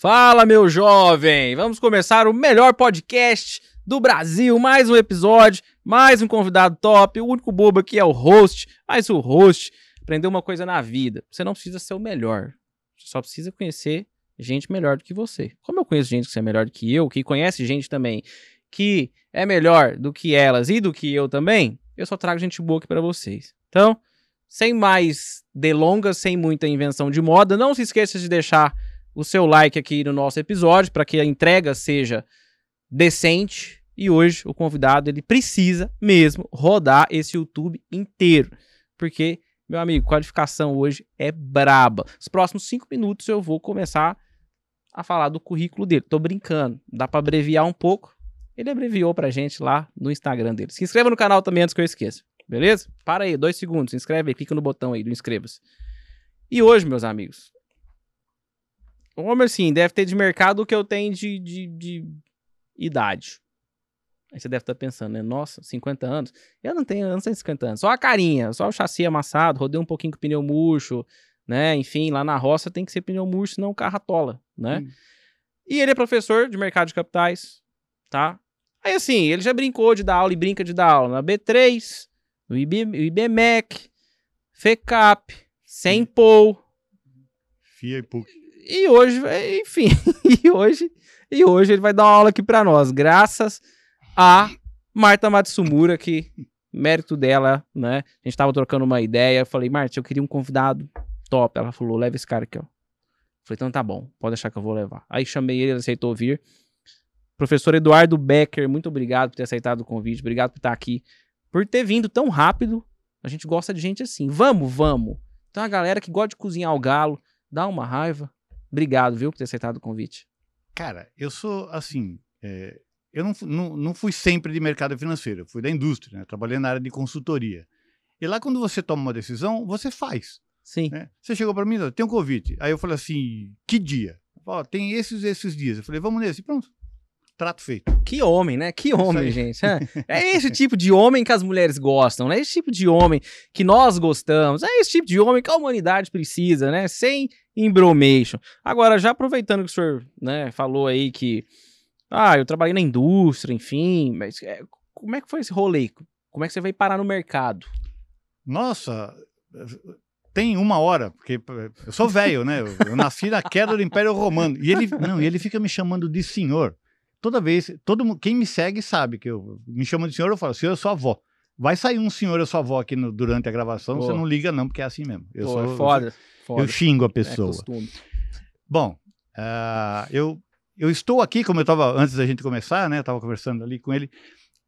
Fala, meu jovem! Vamos começar o melhor podcast do Brasil. Mais um episódio, mais um convidado top. O único bobo aqui é o host, mas o host aprendeu uma coisa na vida. Você não precisa ser o melhor. Você só precisa conhecer gente melhor do que você. Como eu conheço gente que é melhor do que eu, que conhece gente também que é melhor do que elas e do que eu também, eu só trago gente boa aqui para vocês. Então, sem mais delongas, sem muita invenção de moda, não se esqueça de deixar o seu like aqui no nosso episódio para que a entrega seja decente. E hoje o convidado ele precisa mesmo rodar esse YouTube inteiro, porque meu amigo, qualificação hoje é braba. Os próximos cinco minutos eu vou começar a falar do currículo dele. Tô brincando, dá para abreviar um pouco. Ele abreviou pra gente lá no Instagram dele. Se inscreva no canal também antes que eu esqueça, beleza? Para aí, dois segundos, se inscreve aí, clica no botão aí do inscreva-se. E hoje, meus amigos, o Homer, sim, deve ter de mercado o que eu tenho de, de, de idade. Aí você deve estar pensando, né? Nossa, 50 anos. Eu não tenho, eu não tenho 50 anos. Só a carinha, só o chassi amassado, rodei um pouquinho com o pneu murcho, né? Enfim, lá na roça tem que ser pneu murcho, senão o carro atola, né? Hum. E ele é professor de mercado de capitais, tá? Aí assim, ele já brincou de dar aula e brinca de dar aula na B3, no IB, IBMEC, FECAP, Sempol. FIA e PUC. E hoje, enfim, e hoje, e hoje ele vai dar uma aula aqui para nós, graças a Marta Matsumura, que mérito dela, né? A gente tava trocando uma ideia, eu falei, Marta, eu queria um convidado top. Ela falou, leva esse cara aqui, ó. falei, então tá bom, pode deixar que eu vou levar. Aí chamei ele, ele aceitou vir. Professor Eduardo Becker, muito obrigado por ter aceitado o convite, obrigado por estar aqui, por ter vindo tão rápido. A gente gosta de gente assim. Vamos, vamos. Então a galera que gosta de cozinhar o galo, dá uma raiva. Obrigado, viu, por ter aceitado o convite. Cara, eu sou assim. É, eu não, não, não fui sempre de mercado financeiro, fui da indústria, né? trabalhei na área de consultoria. E lá, quando você toma uma decisão, você faz. Sim. Né? Você chegou para mim, tem um convite. Aí eu falei assim: que dia? Falei, tem esses esses dias. Eu falei, vamos nesse. Pronto. Trato feito. Que homem, né? Que homem, gente. É, é esse tipo de homem que as mulheres gostam, né? Esse tipo de homem que nós gostamos. É esse tipo de homem que a humanidade precisa, né? Sem embromation. Agora, já aproveitando que o senhor né, falou aí que ah, eu trabalhei na indústria, enfim, mas é, como é que foi esse rolê? Como é que você veio parar no mercado? Nossa, tem uma hora, porque eu sou velho, né? Eu, nasci na queda do Império Romano. E ele, não, ele fica me chamando de senhor. Toda vez, todo quem me segue sabe que eu me chamo de senhor, eu falo, senhor, eu sou avó. Vai sair um senhor, eu sou avó aqui no, durante a gravação, Pô. você não liga não, porque é assim mesmo. Eu Pô, sou, é foda, eu, foda. eu xingo a é pessoa. É Bom, uh, eu eu estou aqui, como eu estava antes da gente começar, né? Estava conversando ali com ele.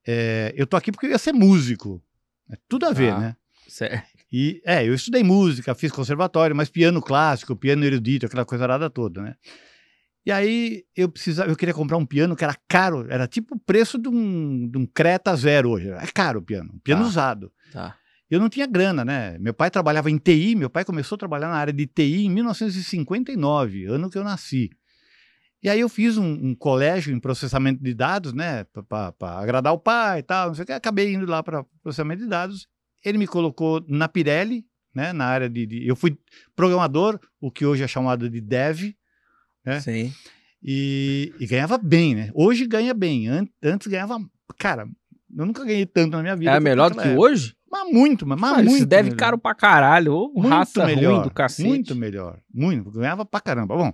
É, eu estou aqui porque eu ia ser músico. É tudo a ver, ah, né? Certo. E é, eu estudei música, fiz conservatório, mas piano clássico, piano erudito, aquela coisa arada toda, né? E aí eu precisava, eu queria comprar um piano que era caro, era tipo o preço de um, de um Creta Zero hoje. É caro o piano, um piano tá. usado. Tá. Eu não tinha grana, né? Meu pai trabalhava em TI, meu pai começou a trabalhar na área de TI em 1959, ano que eu nasci. E aí eu fiz um, um colégio em processamento de dados, né, para agradar o pai e tal, não sei o que. Acabei indo lá para processamento de dados. Ele me colocou na Pirelli, né, na área de, de, Eu fui programador, o que hoje é chamado de dev, né? Sim. E, e ganhava bem, né? Hoje ganha bem. Antes ganhava. Cara, eu nunca ganhei tanto na minha vida. É melhor do que época. hoje? Mas muito, mas, mas muito. deve melhor. caro pra caralho. Ou muito raça melhor, ruim do cacete. Muito melhor. Muito. Ganhava pra caramba. Bom.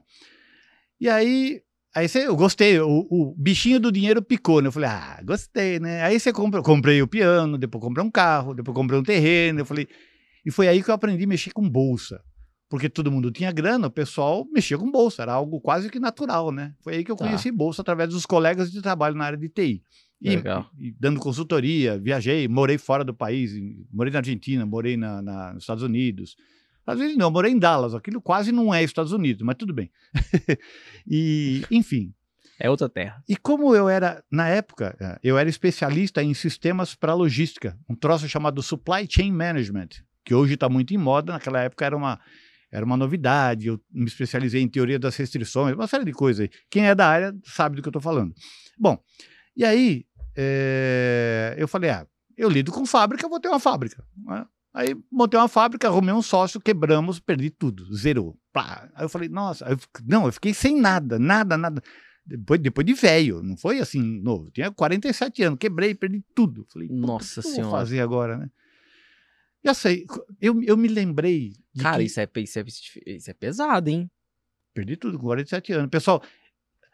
E aí, aí você, eu gostei, o, o, bichinho do dinheiro picou, né? Eu falei, ah, gostei, né? Aí você compra, comprei o piano, depois comprei um carro, depois comprei um terreno, eu falei, e foi aí que eu aprendi a mexer com bolsa. Porque todo mundo tinha grana, o pessoal mexia com bolsa, era algo quase que natural, né? Foi aí que eu tá. conheci bolsa através dos colegas de trabalho na área de TI. E, e, dando consultoria, viajei, morei fora do país, morei na Argentina, morei na, na, nos Estados Unidos, às vezes não, morei em Dallas, aquilo quase não é Estados Unidos, mas tudo bem. e, enfim. É outra terra. E como eu era, na época, eh, eu era especialista em sistemas para logística, um troço chamado Supply Chain Management, que hoje está muito em moda, naquela época era uma, era uma novidade, eu me especializei em teoria das restrições, uma série de coisas. Quem é da área sabe do que eu estou falando. Bom, e aí é, eu falei, ah, eu lido com fábrica, vou ter uma fábrica. Né? Aí montei uma fábrica, arrumei um sócio, quebramos, perdi tudo, zerou. Pá. Aí eu falei, nossa, aí eu não, eu fiquei sem nada, nada, nada. Depois, depois de velho, não foi assim novo. Eu tinha 47 anos, quebrei, perdi tudo. Falei, Nossa o que eu Senhora. vou fazer agora, né? Já sei, eu, eu me lembrei. De Cara, que- isso é, isso, é, isso é pesado, hein? Perdi tudo com 47 anos. Pessoal,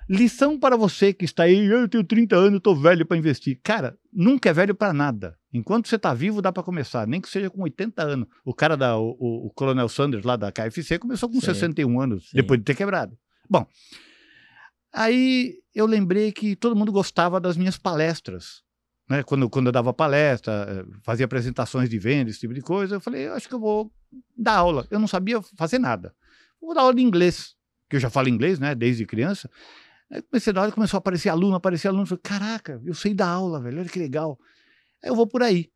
lição para você que está aí, eu tenho 30 anos, estou velho para investir. Cara, nunca é velho para nada. Enquanto você está vivo, dá para começar, nem que seja com 80 anos. O cara da o, o, o Coronel Sanders lá da KFC começou com Sim. 61 anos, Sim. depois de ter quebrado. Bom, aí eu lembrei que todo mundo gostava das minhas palestras. Né? Quando, quando eu dava palestra, eh, fazia apresentações de venda, esse tipo de coisa, eu falei, acho que eu vou dar aula. Eu não sabia fazer nada. Vou dar aula de inglês, que eu já falo inglês, né, desde criança. Aí comecei a dar aula, começou a aparecer aluno, aparecer aluno. Eu falei, caraca, eu sei dar aula, velho, olha que legal. Aí eu vou por aí.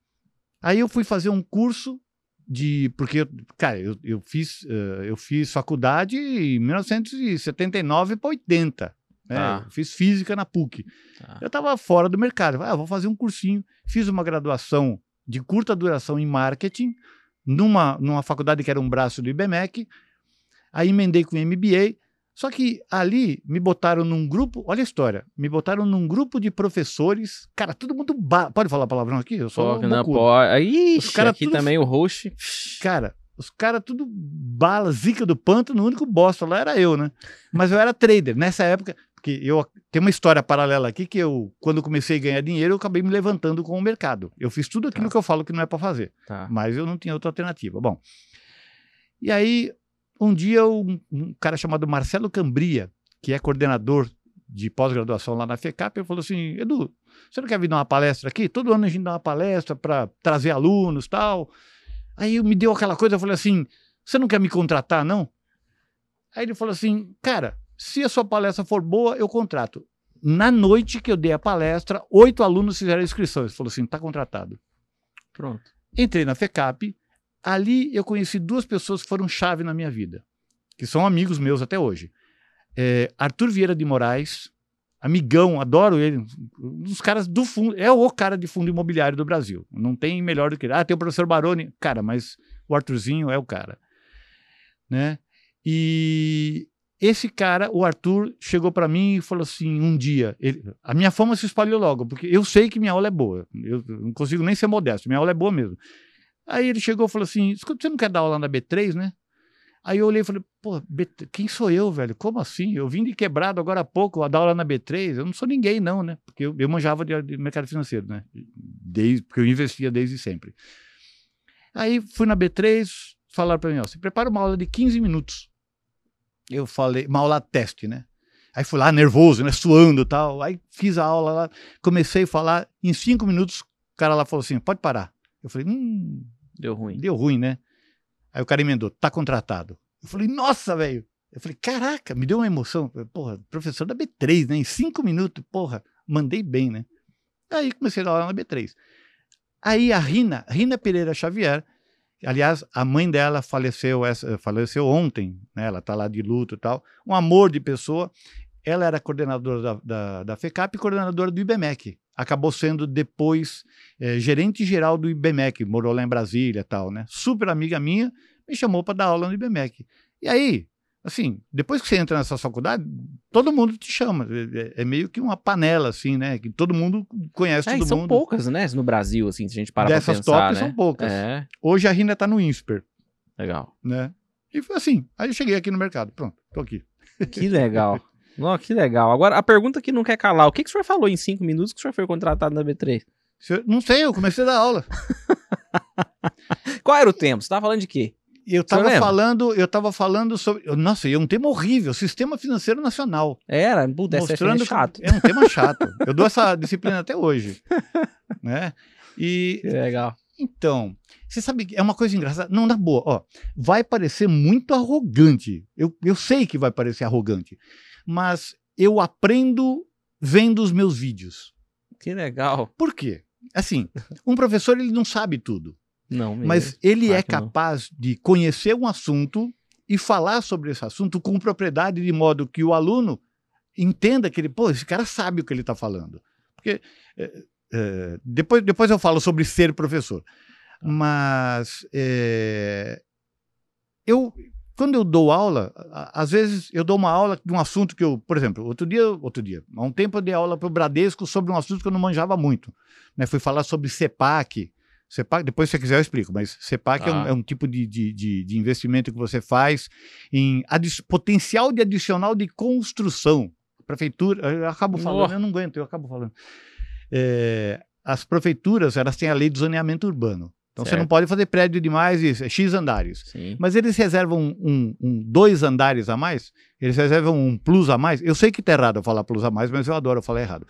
Aí eu fui fazer um curso de. Porque, cara, eu, eu, fiz, eh, eu fiz faculdade em 1979 para 80. Né? Tá. Fiz física na PUC. Tá. Eu estava fora do mercado. Ah, vou fazer um cursinho. Fiz uma graduação de curta duração em marketing, numa, numa faculdade que era um braço do IBMEC. Aí emendei com MBA. Só que ali me botaram num grupo, olha a história, me botaram num grupo de professores, cara, todo mundo. ba- Pode falar palavrão aqui? Eu sou. Pô, não pode. Os cara aqui tudo- também o host. Cara, os caras tudo bala, zica do pântano, o único bosta lá era eu, né? Mas eu era trader nessa época, eu tem uma história paralela aqui que eu, quando comecei a ganhar dinheiro, eu acabei me levantando com o mercado. Eu fiz tudo aquilo Tá. que eu falo que não é para fazer, Tá. mas eu não tinha outra alternativa. Bom, e aí um dia um, um cara chamado Marcelo Cambria, que é coordenador de pós-graduação lá na FECAP, ele falou assim: Edu, você não quer vir dar uma palestra aqui? Todo ano a gente dá uma palestra para trazer alunos tal. Aí me deu aquela coisa, eu falei assim: você não quer me contratar, não? Aí ele falou assim: cara, se a sua palestra for boa, eu contrato. Na noite que eu dei a palestra, oito alunos fizeram a inscrição. Ele falou assim: tá contratado. Pronto. Entrei na FECAP. Ali eu conheci duas pessoas que foram chave na minha vida, que são amigos meus até hoje. É, Arthur Vieira de Moraes, amigão, adoro ele, um dos caras do fundo, é o cara de fundo imobiliário do Brasil. Não tem melhor do que ele. Ah, tem o professor Baroni. Cara, mas o Arthurzinho é o cara. Né? E esse cara, o Arthur, chegou para mim e falou assim: um dia, ele- a minha fama se espalhou logo, porque eu sei que minha aula é boa. Eu não consigo nem ser modesto, minha aula é boa mesmo. Aí ele chegou e falou assim: escuta, você não quer dar aula na B3, né? Aí eu olhei e falei, pô, B3, quem sou eu, velho? Como assim? Eu vim de quebrado agora há pouco a dar aula na B3. Eu não sou ninguém, não, né? Porque eu, eu manjava de, de mercado financeiro, né? Desde, porque eu investia desde sempre. Aí fui na B3, falaram para mim, ó, você prepara uma aula de 15 minutos. Eu falei, uma aula teste, né? Aí fui lá nervoso, né? Suando e tal. Aí fiz a aula lá, comecei a falar. Em cinco minutos, o cara lá falou assim: pode parar. Eu falei, hum, Deu ruim. deu ruim, né? Aí o cara emendou, tá contratado. Eu falei, nossa, velho. Eu falei, caraca, me deu uma emoção. Porra, professor da B3, né? Em cinco minutos, porra, mandei bem, né? Aí comecei a dar aula na B3. Aí a Rina, Rina Pereira Xavier, aliás, a mãe dela faleceu, faleceu ontem, né? Ela tá lá de luto e tal. Um amor de pessoa. Ela era coordenadora da, da, da FECAP e coordenadora do IBMEC. Acabou sendo depois eh, gerente geral do IBMEC, morou lá em Brasília e tal, né? Super amiga minha, me chamou para dar aula no IBMEC. E aí, assim, depois que você entra nessa faculdade, todo mundo te chama. É, é meio que uma panela, assim, né? Que todo mundo conhece É, todo são mundo. poucas, né? No Brasil, assim, se a gente parar pra Dessas pensar, tops né? são poucas. É, Hoje a Rina está no INSPER, legal. né? E foi assim. Aí eu cheguei aqui no mercado. Pronto, tô aqui. Que legal. Nossa, que legal. Agora, a pergunta que não quer calar. O que, que o senhor falou em cinco minutos que o senhor foi contratado na B3? Se eu- não sei, eu comecei a dar aula. Qual era o tempo? Você tava falando de quê? Eu estava falando, eu estava falando sobre. Nossa, e é um tema horrível, Sistema Financeiro Nacional. Era, puta, essa mostrando é chato. é um tema chato. Eu dou essa disciplina até hoje, né? E Que legal. então, você sabe que é uma coisa engraçada. Não, na boa, ó, vai parecer muito arrogante. Eu, eu sei que vai parecer arrogante, mas eu aprendo vendo os meus vídeos. Que legal. Por quê? Assim, um professor ele não sabe tudo, Não, mesmo. mas ele claro é capaz de conhecer um assunto e falar sobre esse assunto com propriedade de modo que o aluno entenda que ele, pô, esse cara sabe o que ele está falando. Porque é, é, depois, depois eu falo sobre ser professor. Mas é, eu, quando eu dou aula, às vezes eu dou uma aula de um assunto que eu, por exemplo, outro dia, outro dia, há um tempo eu dei aula para o Bradesco sobre um assunto que eu não manjava muito. Né? Fui falar sobre CEPAC. CEPAC, depois se você quiser eu explico, mas CEPAC é, um, Tá. é um tipo de, de, de, de investimento que você faz em potencial de adicional de construção. Prefeitura, eu acabo falando, Oh. eu não aguento, eu acabo falando. É, as prefeituras, elas têm a lei de zoneamento urbano. Então você Certo. não pode fazer prédio de mais é X andares. Sim. Mas eles reservam um, um- dois andares a mais, eles reservam um plus a mais. Eu sei que tá errado eu falar plus a mais, mas eu adoro falar errado.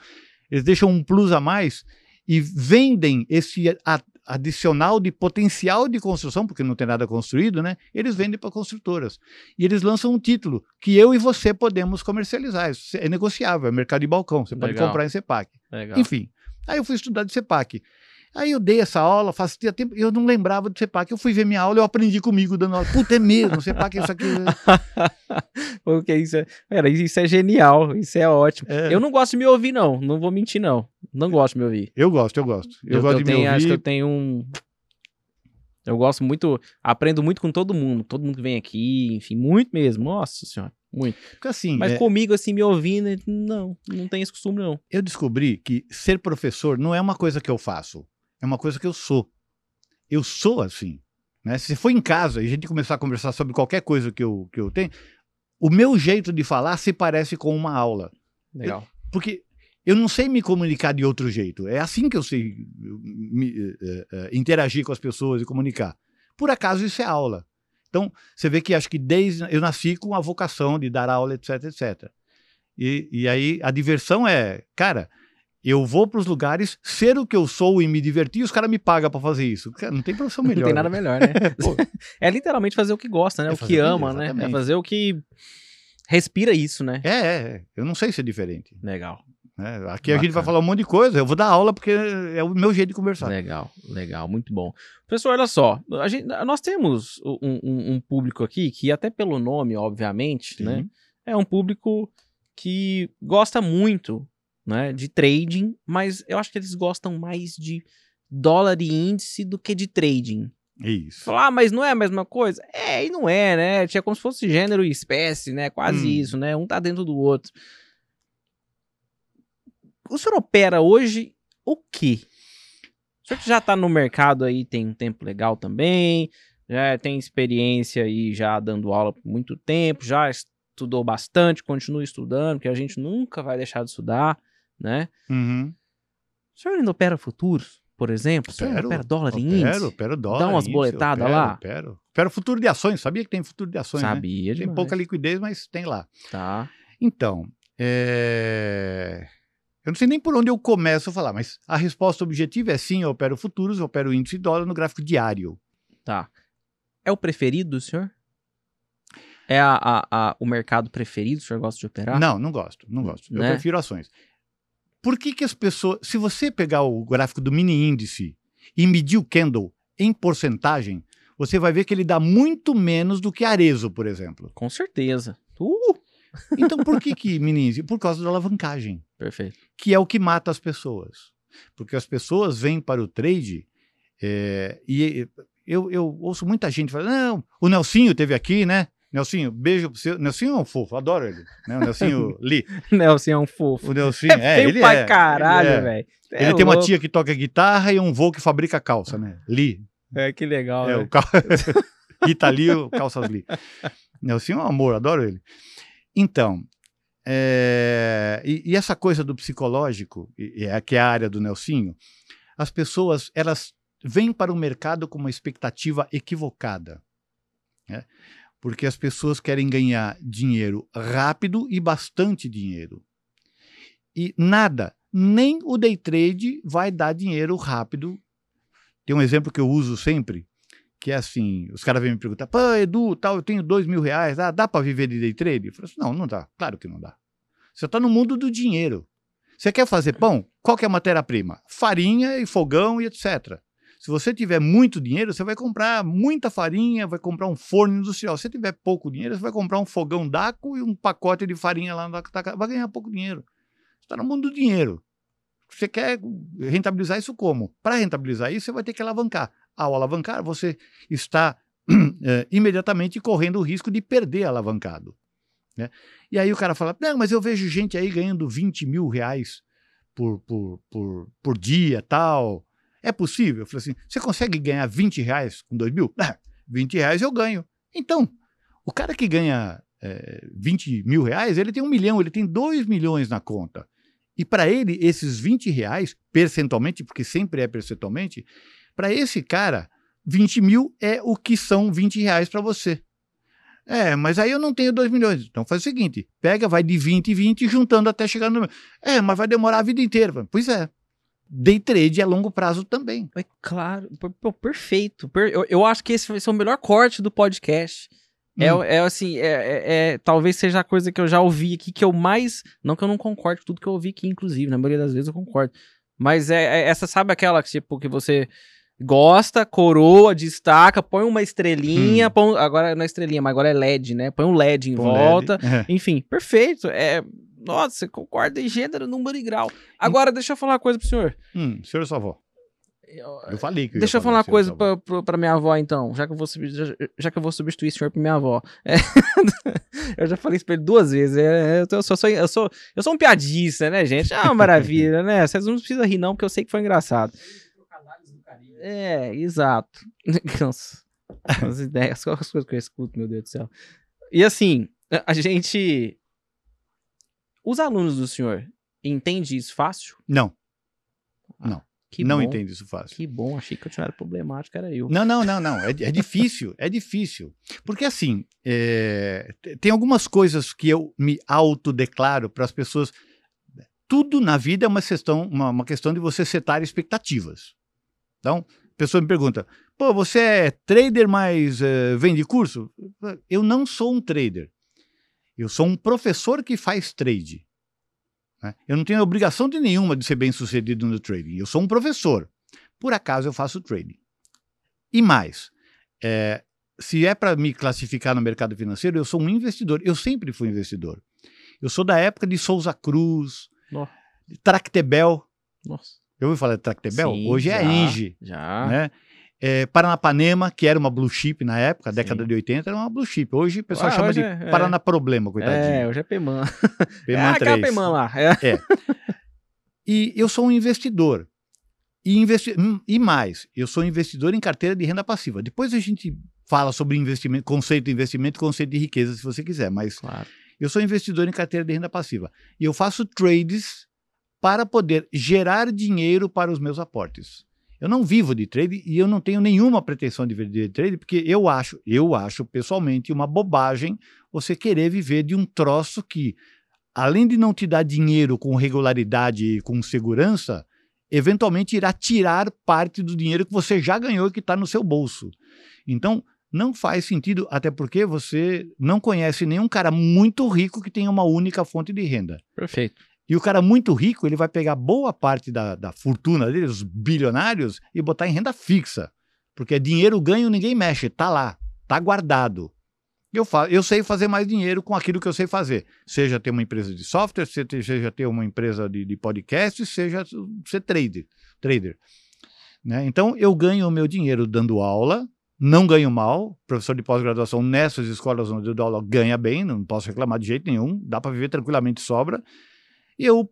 Eles deixam um plus a mais e vendem esse a- adicional de potencial de construção, porque não tem nada construído, né? Eles vendem para construtoras. E eles lançam um título que eu e você podemos comercializar. Isso é negociável, é mercado de balcão. Você pode Legal. comprar em CEPAC. Legal. Enfim, aí eu fui estudar de CEPAC. Aí eu dei essa aula, fazia tempo, eu não lembrava de CEPAC. Eu fui ver minha aula, eu aprendi comigo dando aula. Puta, é mesmo, CEPAC é isso aqui. Porque isso é, cara, isso é genial, isso é ótimo. É. Eu não gosto de me ouvir, não. Não vou mentir, não. Não gosto de me ouvir. Eu gosto, eu gosto. Eu, gosto de tenho, me acho que eu ouvir. tenho um. Eu gosto muito, aprendo muito com todo mundo, todo mundo que vem aqui, enfim, muito mesmo. Nossa senhora, muito. Porque assim, Mas é, comigo, assim, me ouvindo, não, não tem esse costume, não. eu descobri que ser professor não é uma coisa que eu faço, é uma coisa que eu sou. Eu sou assim. Né? Se for em casa e a gente começar a conversar sobre qualquer coisa que eu, que eu tenho, o meu jeito de falar se parece com uma aula. Legal. Porque eu não sei me comunicar de outro jeito. É assim que eu sei eu, me, eh, eh, interagir com as pessoas e comunicar. Por acaso isso é aula. Então, você vê que acho que desde. Eu nasci com a vocação de dar aula, etc, etc. E, e aí a diversão é, cara, eu vou para os lugares ser o que eu sou e me divertir, e os caras me pagam para fazer isso. Cara, não tem profissão melhor. Não tem nada né? melhor, né? Pô, é literalmente fazer o que gosta, né? É o que ama, né? É fazer o que respira isso, né? é, é, é. Eu não sei ser diferente. Legal. né? Aqui a gente vai Bacana. falar um monte de coisa, eu vou dar aula porque é o meu jeito de conversar. Legal, legal, muito bom. Pessoal, olha só, a gente, nós temos um, um- um público aqui que, até pelo nome, obviamente, Sim. né? É um público que gosta muito né, de trading, mas eu acho que eles gostam mais de dólar e índice do que de trading. Isso. Falar, ah, mas não é a mesma coisa? É, e não é, né? Tinha como se fosse gênero e espécie, né? Quase Hum. isso, né? Um tá dentro do outro. O senhor opera hoje o quê? O senhor que já tá no mercado aí tem um tempo legal também, já tem experiência aí já dando aula por muito tempo, já estudou bastante, continua estudando, porque a gente nunca vai deixar de estudar, né? Uhum. O senhor ainda opera futuros, por exemplo? O senhor Opero, opera dólar em Opero, índice? opero dólar. Dá umas índice, boletadas opero, lá? Opero. Opero futuro de ações. Sabia que tem futuro de ações, né? Sabia Tem demais. pouca liquidez, mas tem lá. Tá. Então, é, eu não sei nem por onde eu começo a falar, mas a resposta objetiva é sim, eu opero futuros, eu opero índice de dólar no gráfico diário. Tá. É o preferido do senhor? É a, a- a- o mercado preferido? O senhor gosta de operar? Não, não gosto, não gosto. Eu Né? prefiro ações. Por que, que as pessoas. Se você pegar o gráfico do mini índice e medir o candle em porcentagem, você vai ver que ele dá muito menos do que Arezo, por exemplo. Com certeza. Uh! Então, por que, que mini índice? Por causa da alavancagem. Perfeito. que é o que mata as pessoas. Porque as pessoas vêm para o trade é, e eu, eu ouço muita gente falando, não, o Nelsinho teve aqui, né? Nelsinho, beijo pro seu. Nelsinho é um fofo, adoro ele. Né? O Nelsinho Lee. Nelson é um fofo. O Nelsinho, é, feio ele pra é. caralho, ele é. velho. Ele É tem uma louco. tia que toca guitarra e um vô que fabrica calça, né? Lee. É, que legal, É, o cal... Rita Lee, o calças Lee. Nelsinho é um amor, adoro ele. Então, é, e, e essa coisa do psicológico, e, e é, que é a área do Nelsinho, as pessoas, elas vêm para o mercado com uma expectativa equivocada. né? Porque as pessoas querem ganhar dinheiro rápido e bastante dinheiro. E nada, nem o day trade vai dar dinheiro rápido. Tem um exemplo que eu uso sempre, que é assim, os caras vêm me perguntar, pô, Edu, tal, eu tenho dois mil reais, ah, dá para viver de day trade? Eu falo assim, não, não dá, claro que não dá. Você está no mundo do dinheiro. Você quer fazer pão? Qual que é a matéria-prima? Farinha e fogão e etc. Se você tiver muito dinheiro, você vai comprar muita farinha, vai comprar um forno industrial. Se você tiver pouco dinheiro, você vai comprar um fogão daco e um pacote de farinha lá na casa. Vai ganhar pouco dinheiro. Você está no mundo do dinheiro. Você quer rentabilizar isso como? Para rentabilizar isso, você vai ter que alavancar. ao alavancar, você está é, imediatamente correndo o risco de perder alavancado. Né? E aí o cara fala: Não, mas eu vejo gente aí ganhando 20 mil reais por, por, por, por dia tal. É possível? Eu falei assim: você consegue ganhar 20 reais com 2 mil? Ah, 20 reais eu ganho. Então, o cara que ganha é, 20 mil reais, ele tem um milhão, ele tem 2 milhões na conta. E para ele, esses 20 reais, percentualmente, porque sempre é percentualmente, para esse cara, 20 mil é o que são 20 reais para você. É, mas aí eu não tenho 2 milhões. Então faz o seguinte: pega, vai de 20 em 20, juntando até chegar no. É, mas vai demorar a vida inteira. Pois é. Day trade é longo prazo também. É claro, perfeito. Eu, eu, acho que esse vai ser o melhor corte do podcast. É, hum. É, é assim, é, é, é, talvez seja a coisa que eu já ouvi aqui que eu mais. Não que eu não concorde com tudo que eu ouvi aqui, inclusive, na maioria das vezes eu concordo. Mas é, é essa, sabe aquela tipo, que você gosta, coroa, destaca, põe uma estrelinha, hum. põe, agora não é estrelinha, mas agora é LED, né? Põe um LED em põe volta. LED. Enfim, perfeito. É, nossa, você concorda em gênero, número e grau. Agora, hum. deixa eu falar uma coisa pro senhor. Hum, senhor sua avó. Eu, eu falei que Deixa eu falar uma coisa pra, pra, pra, minha avó, então, já que eu vou, já, já que eu vou substituir o senhor pra minha avó. É, eu já falei isso pra ele duas vezes. É, eu, sou, sou, eu, sou, eu sou um piadista, né, gente? Ah, maravilha, né? Vocês não precisam rir, não, porque eu sei que foi engraçado. É, exato. As ideias, as coisas que eu escuto, meu Deus do céu. E assim, a gente. Os alunos do senhor entendem isso fácil? Não. Ah, não. Que não entende isso fácil. Que bom, achei que eu tinha problemático, era eu. Não, não, não, não. É, é difícil, é difícil. Porque assim, é, tem algumas coisas que eu me autodeclaro para as pessoas. Tudo na vida é uma questão, uma, uma questão de você setar expectativas. Então, a pessoa me pergunta: pô, você é trader, mas uh, vende curso? Eu não sou um trader. Eu sou um professor que faz trade. Né? Eu não tenho obrigação de nenhuma de ser bem sucedido no trading. Eu sou um professor. Por acaso eu faço trading. E mais, é, se é para me classificar no mercado financeiro, eu sou um investidor. Eu sempre fui investidor. Eu sou da época de Souza Cruz, Nossa. Tractebel. Nossa. Eu ouvi falar de Tractebel? Sim, Hoje é já, é Engie. Já. Né? É, Paranapanema, que era uma blue chip na época, década Sim. de 80, era uma blue chip. Hoje o pessoal ah, chama de é, Paraná Problema, coitadinho. É, hoje é Peman. Peman é 3. Peman lá. É. é. E eu sou um investidor. E, investi hum, e mais, eu sou investidor em carteira de renda passiva. Depois a gente fala sobre investimento, conceito de investimento, conceito de riqueza, se você quiser, mas claro. eu sou investidor em carteira de renda passiva. E eu faço trades para poder gerar dinheiro para os meus aportes. Eu não vivo de trade e eu não tenho nenhuma pretensão de viver de trade, porque eu acho, eu acho pessoalmente uma bobagem você querer viver de um troço que, além de não te dar dinheiro com regularidade e com segurança, eventualmente irá tirar parte do dinheiro que você já ganhou e que está no seu bolso. Então, não faz sentido, até porque você não conhece nenhum cara muito rico que tenha uma única fonte de renda. Perfeito. E o cara muito rico, ele vai pegar boa parte da, da fortuna dele, os bilionários, e botar em renda fixa. Porque é dinheiro ganho, ninguém mexe, tá lá, tá guardado. Eu, fa eu sei fazer mais dinheiro com aquilo que eu sei fazer. Seja ter uma empresa de software, seja ter uma empresa de, de podcast, seja ser trader. trader. Né? Então, eu ganho o meu dinheiro dando aula, não ganho mal. Professor de pós-graduação nessas escolas onde eu dou aula ganha bem, não posso reclamar de jeito nenhum, dá para viver tranquilamente sobra. Eu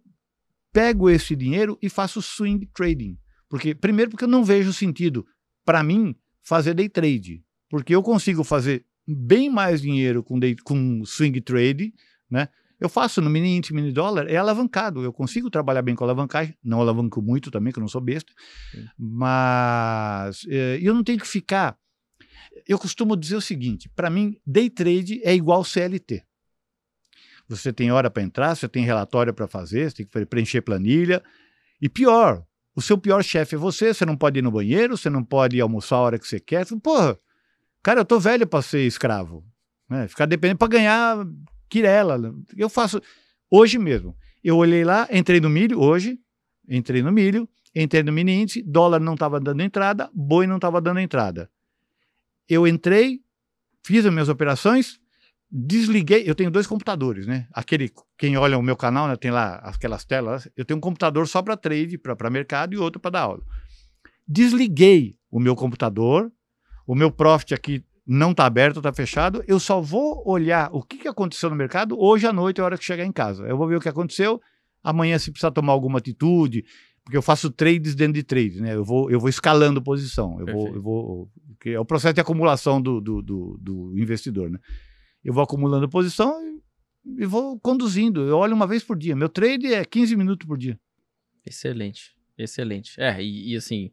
pego esse dinheiro e faço swing trading. Porque, primeiro, porque eu não vejo sentido, para mim, fazer day trade. Porque eu consigo fazer bem mais dinheiro com, day, com swing trade, né? Eu faço no mini índice, mini dólar, é alavancado. Eu consigo trabalhar bem com alavancagem. Não alavanco muito também, que eu não sou besta. Sim. Mas é, eu não tenho que ficar. Eu costumo dizer o seguinte: para mim, day trade é igual CLT você tem hora para entrar, você tem relatório para fazer, você tem que preencher planilha. E pior, o seu pior chefe é você, você não pode ir no banheiro, você não pode almoçar a hora que você quer. Porra, cara, eu tô velho para ser escravo. Né? Ficar dependendo para ganhar quirela. Eu faço hoje mesmo. Eu olhei lá, entrei no milho hoje, entrei no milho, entrei no mini índice, dólar não estava dando entrada, boi não estava dando entrada. Eu entrei, fiz as minhas operações, desliguei, eu tenho dois computadores, né? Aquele, quem olha o meu canal, né, tem lá aquelas telas, eu tenho um computador só para trade, para mercado e outro para dar aula. desliguei o meu computador, o meu profit aqui não está aberto, está fechado, eu só vou olhar o que, que aconteceu no mercado hoje à noite, a hora que chegar em casa. Eu vou ver o que aconteceu, amanhã se precisar tomar alguma atitude, porque eu faço trades dentro de trades, né? Eu vou, eu vou escalando posição, eu vou, eu vou, que é o processo de acumulação do, do, do, do investidor, né? Eu vou acumulando posição e, e vou conduzindo. Eu olho uma vez por dia. Meu trade é 15 minutos por dia. Excelente, excelente. É, e, e assim,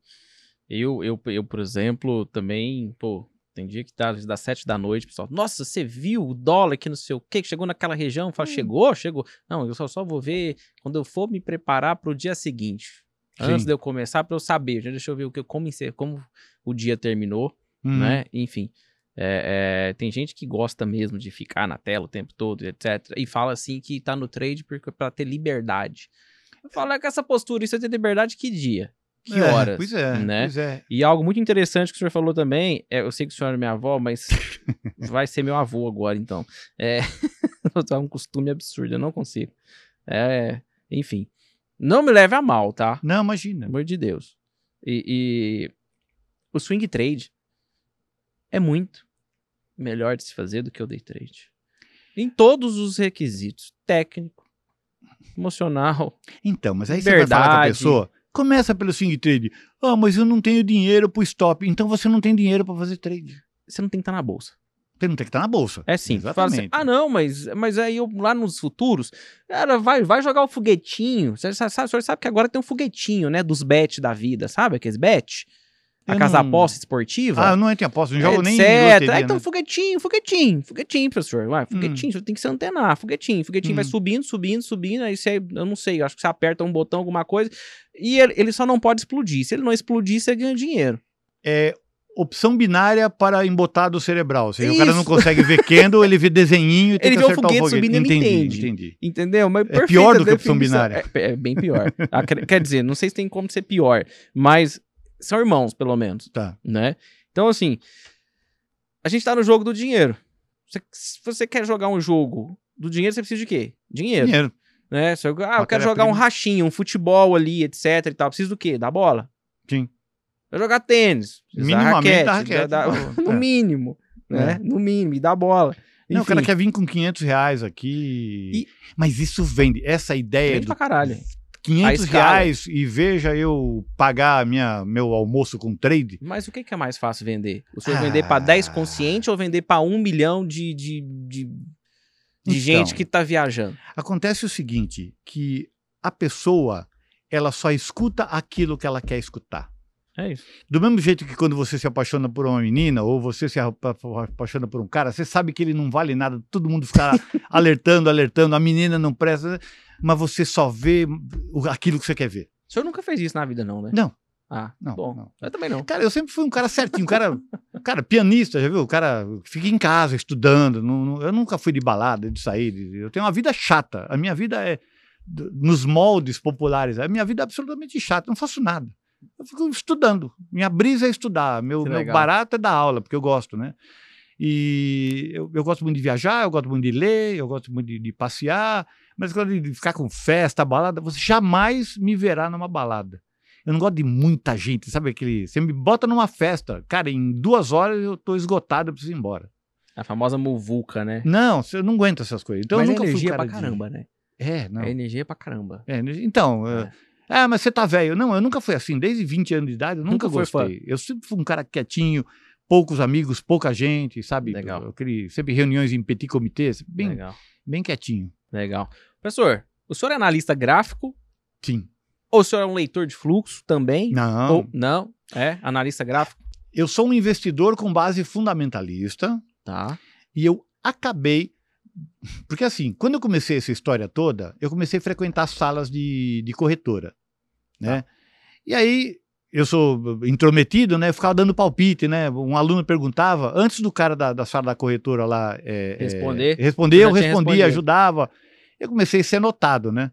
eu, eu, eu, por exemplo, também, pô, tem dia que tá das sete da noite, pessoal. Nossa, você viu o dólar aqui no seu que que chegou naquela região? Fala, hum. chegou, chegou. Não, eu só, só vou ver quando eu for me preparar para o dia seguinte. Sim. Antes de eu começar, para eu saber. Já deixa eu ver o que, como, como o dia terminou, uhum. né? Enfim. É, é, tem gente que gosta mesmo de ficar na tela o tempo todo, etc. E fala assim que tá no trade para ter liberdade. Eu falo é que essa postura, isso é ter liberdade que dia? que é, horas. Pois é, né? pois é. E algo muito interessante que o senhor falou também, é, eu sei que o senhor é minha avó, mas vai ser meu avô agora, então. É, é um costume absurdo, eu não consigo. É, enfim. Não me leve a mal, tá? Não, imagina. Pelo amor de Deus. E, e o swing trade é muito melhor de se fazer do que o day trade. Em todos os requisitos, técnico, emocional. Então, mas aí você vai falar com a pessoa, Começa pelo swing trade. Ah, mas eu não tenho dinheiro pro stop. Então você não tem dinheiro para fazer trade. Você não tem que estar tá na bolsa. Você não tem que estar tá na bolsa. É sim. Assim, ah, não, mas, mas aí eu, lá nos futuros, cara, vai, vai jogar o foguetinho. Você sabe, o senhor sabe que agora tem um foguetinho, né? Dos bet da vida, sabe? Aqueles bet? A eu casa não... aposta esportiva. Ah, eu não entro em aposta, não jogo nem loteria, Então, né? foguetinho, foguetinho, foguetinho, professor. Ué, foguetinho, hum. você tem que se antenar, foguetinho. Foguetinho hum. vai subindo, subindo, subindo, aí você, eu não sei, acho que você aperta um botão, alguma coisa, e ele, ele só não pode explodir. Se ele não explodir, você ganha dinheiro. É opção binária para embotado cerebral. Isso. o cara não consegue ver candle, ele vê desenhinho e tem ele que vê acertar o foguete, subindo entendi, entende. Entendi. Entendeu? Mas é pior do que opção binária. É, é bem pior. ah, quer dizer, não sei se tem como ser pior, mas são irmãos, pelo menos. Tá. Né? Então, assim, a gente tá no jogo do dinheiro. Você, se você quer jogar um jogo do dinheiro, você precisa de quê? Dinheiro. Dinheiro. Né? Se eu, ah, eu quero jogar um rachinho, um futebol ali, etc e tal. Preciso do quê? Da bola? Sim. Vai jogar tênis. Minimamente da raquete. Da, da, no é. mínimo. Né? É. No mínimo, e da bola. Enfim. Não, o cara quer vir com 500 reais aqui. E... Mas isso vende. Essa ideia. Vende do... pra caralho. 500 reais e veja eu pagar minha, meu almoço com trade. Mas o que, que é mais fácil vender? O senhor ah. vender para 10 consciente ou vender para 1 milhão de, de, de, de então, gente que está viajando? Acontece o seguinte, que a pessoa ela só escuta aquilo que ela quer escutar. É isso. Do mesmo jeito que quando você se apaixona por uma menina ou você se apaixona por um cara, você sabe que ele não vale nada, todo mundo fica alertando, alertando, a menina não presta mas você só vê aquilo que você quer ver. O senhor nunca fez isso na vida, não, né? Não. Ah, não, bom. Não. Eu também não. Cara, eu sempre fui um cara certinho, um cara, cara pianista, já viu? O cara fica em casa estudando. Não, não, eu nunca fui de balada, de sair. De, eu tenho uma vida chata. A minha vida é nos moldes populares. A minha vida é absolutamente chata. Não faço nada. Eu fico estudando. Minha brisa é estudar. Meu, meu barato é dar aula, porque eu gosto, né? E eu, eu, gosto muito de viajar, eu gosto muito de ler, eu gosto muito de, de passear. Mas quando de ficar com festa, balada, você jamais me verá numa balada. Eu não gosto de muita gente, sabe aquele. Você me bota numa festa, cara, em duas horas eu tô esgotado, eu preciso ir embora. A famosa muvuca, né? Não, eu não aguento essas coisas. Então mas eu nunca é energia fui pra caramba, de... né? É, não. É energia pra caramba. É, então, é. ah, mas você tá velho. Não, eu nunca fui assim. Desde 20 anos de idade, eu nunca, nunca gostei. Eu sempre fui um cara quietinho, poucos amigos, pouca gente, sabe? Legal. Eu, eu, sempre reuniões em petit comitê, bem, Legal. bem quietinho. Legal. Professor, o senhor é analista gráfico? Sim. Ou o senhor é um leitor de fluxo também? Não. Ou, não? É? Analista gráfico? Eu sou um investidor com base fundamentalista. Tá. E eu acabei. Porque assim, quando eu comecei essa história toda, eu comecei a frequentar salas de, de corretora. Né? Tá. E aí, eu sou intrometido, né? Eu ficava dando palpite, né? Um aluno perguntava, antes do cara da, da sala da corretora lá é, responder, é, responder eu respondia, ajudava eu comecei a ser notado, né?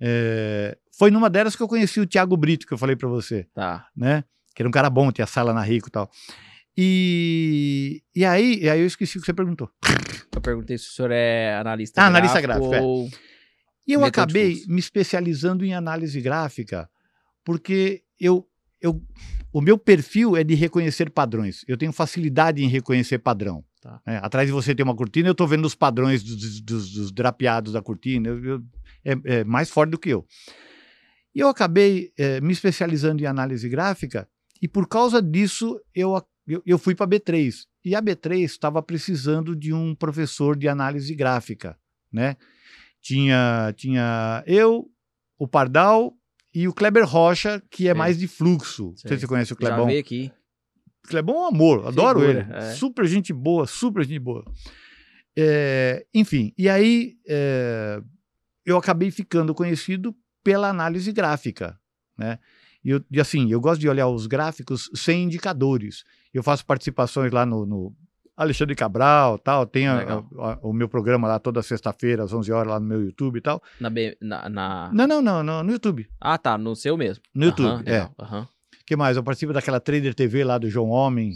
É, foi numa delas que eu conheci o Thiago Brito, que eu falei para você. Tá. Né? Que era um cara bom, tinha sala na Rico e tal. E, e, aí, e aí eu esqueci o que você perguntou. Eu perguntei se o senhor é analista ah, gráfico. Analista gráfico, é. ou... E eu acabei me especializando em análise gráfica, porque eu, eu, o meu perfil é de reconhecer padrões. Eu tenho facilidade em reconhecer padrão. Tá. É, atrás de você tem uma cortina, eu estou vendo os padrões dos, dos- dos drapeados da cortina. eu- eu- é, é mais forte do que eu. E eu acabei eh, me especializando em análise gráfica e por causa disso eu, eu, eu fui para a B3. E a B3 estava precisando de um professor de análise gráfica, né? Tinha, tinha eu, o Pardal e o Kleber Rocha, que é mais de fluxo. Não sei se você conhece o Já Clebão. veio aqui. Clebão é um amor, adoro Figura, ele. é. Super gente boa, super gente boa. É, enfim, e aí é, eu acabei ficando conhecido pela análise gráfica, né? E, eu- e assim, eu gosto de olhar os gráficos sem indicadores. Eu faço participações lá no, no Alexandre Cabral, tal, tem a- Legal. a- o meu programa lá toda sexta-feira às 11 horas lá no meu YouTube e tal. Na, B- na, na- Não, não, não, no YouTube. Ah, tá. No seu mesmo. No YouTube, Aham, é. legal, aham. que mais? Eu participo daquela Trader TV lá do João Homem,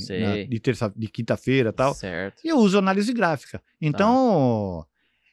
de terça, de quinta-feira e tal. Certo. E eu uso análise gráfica. Então,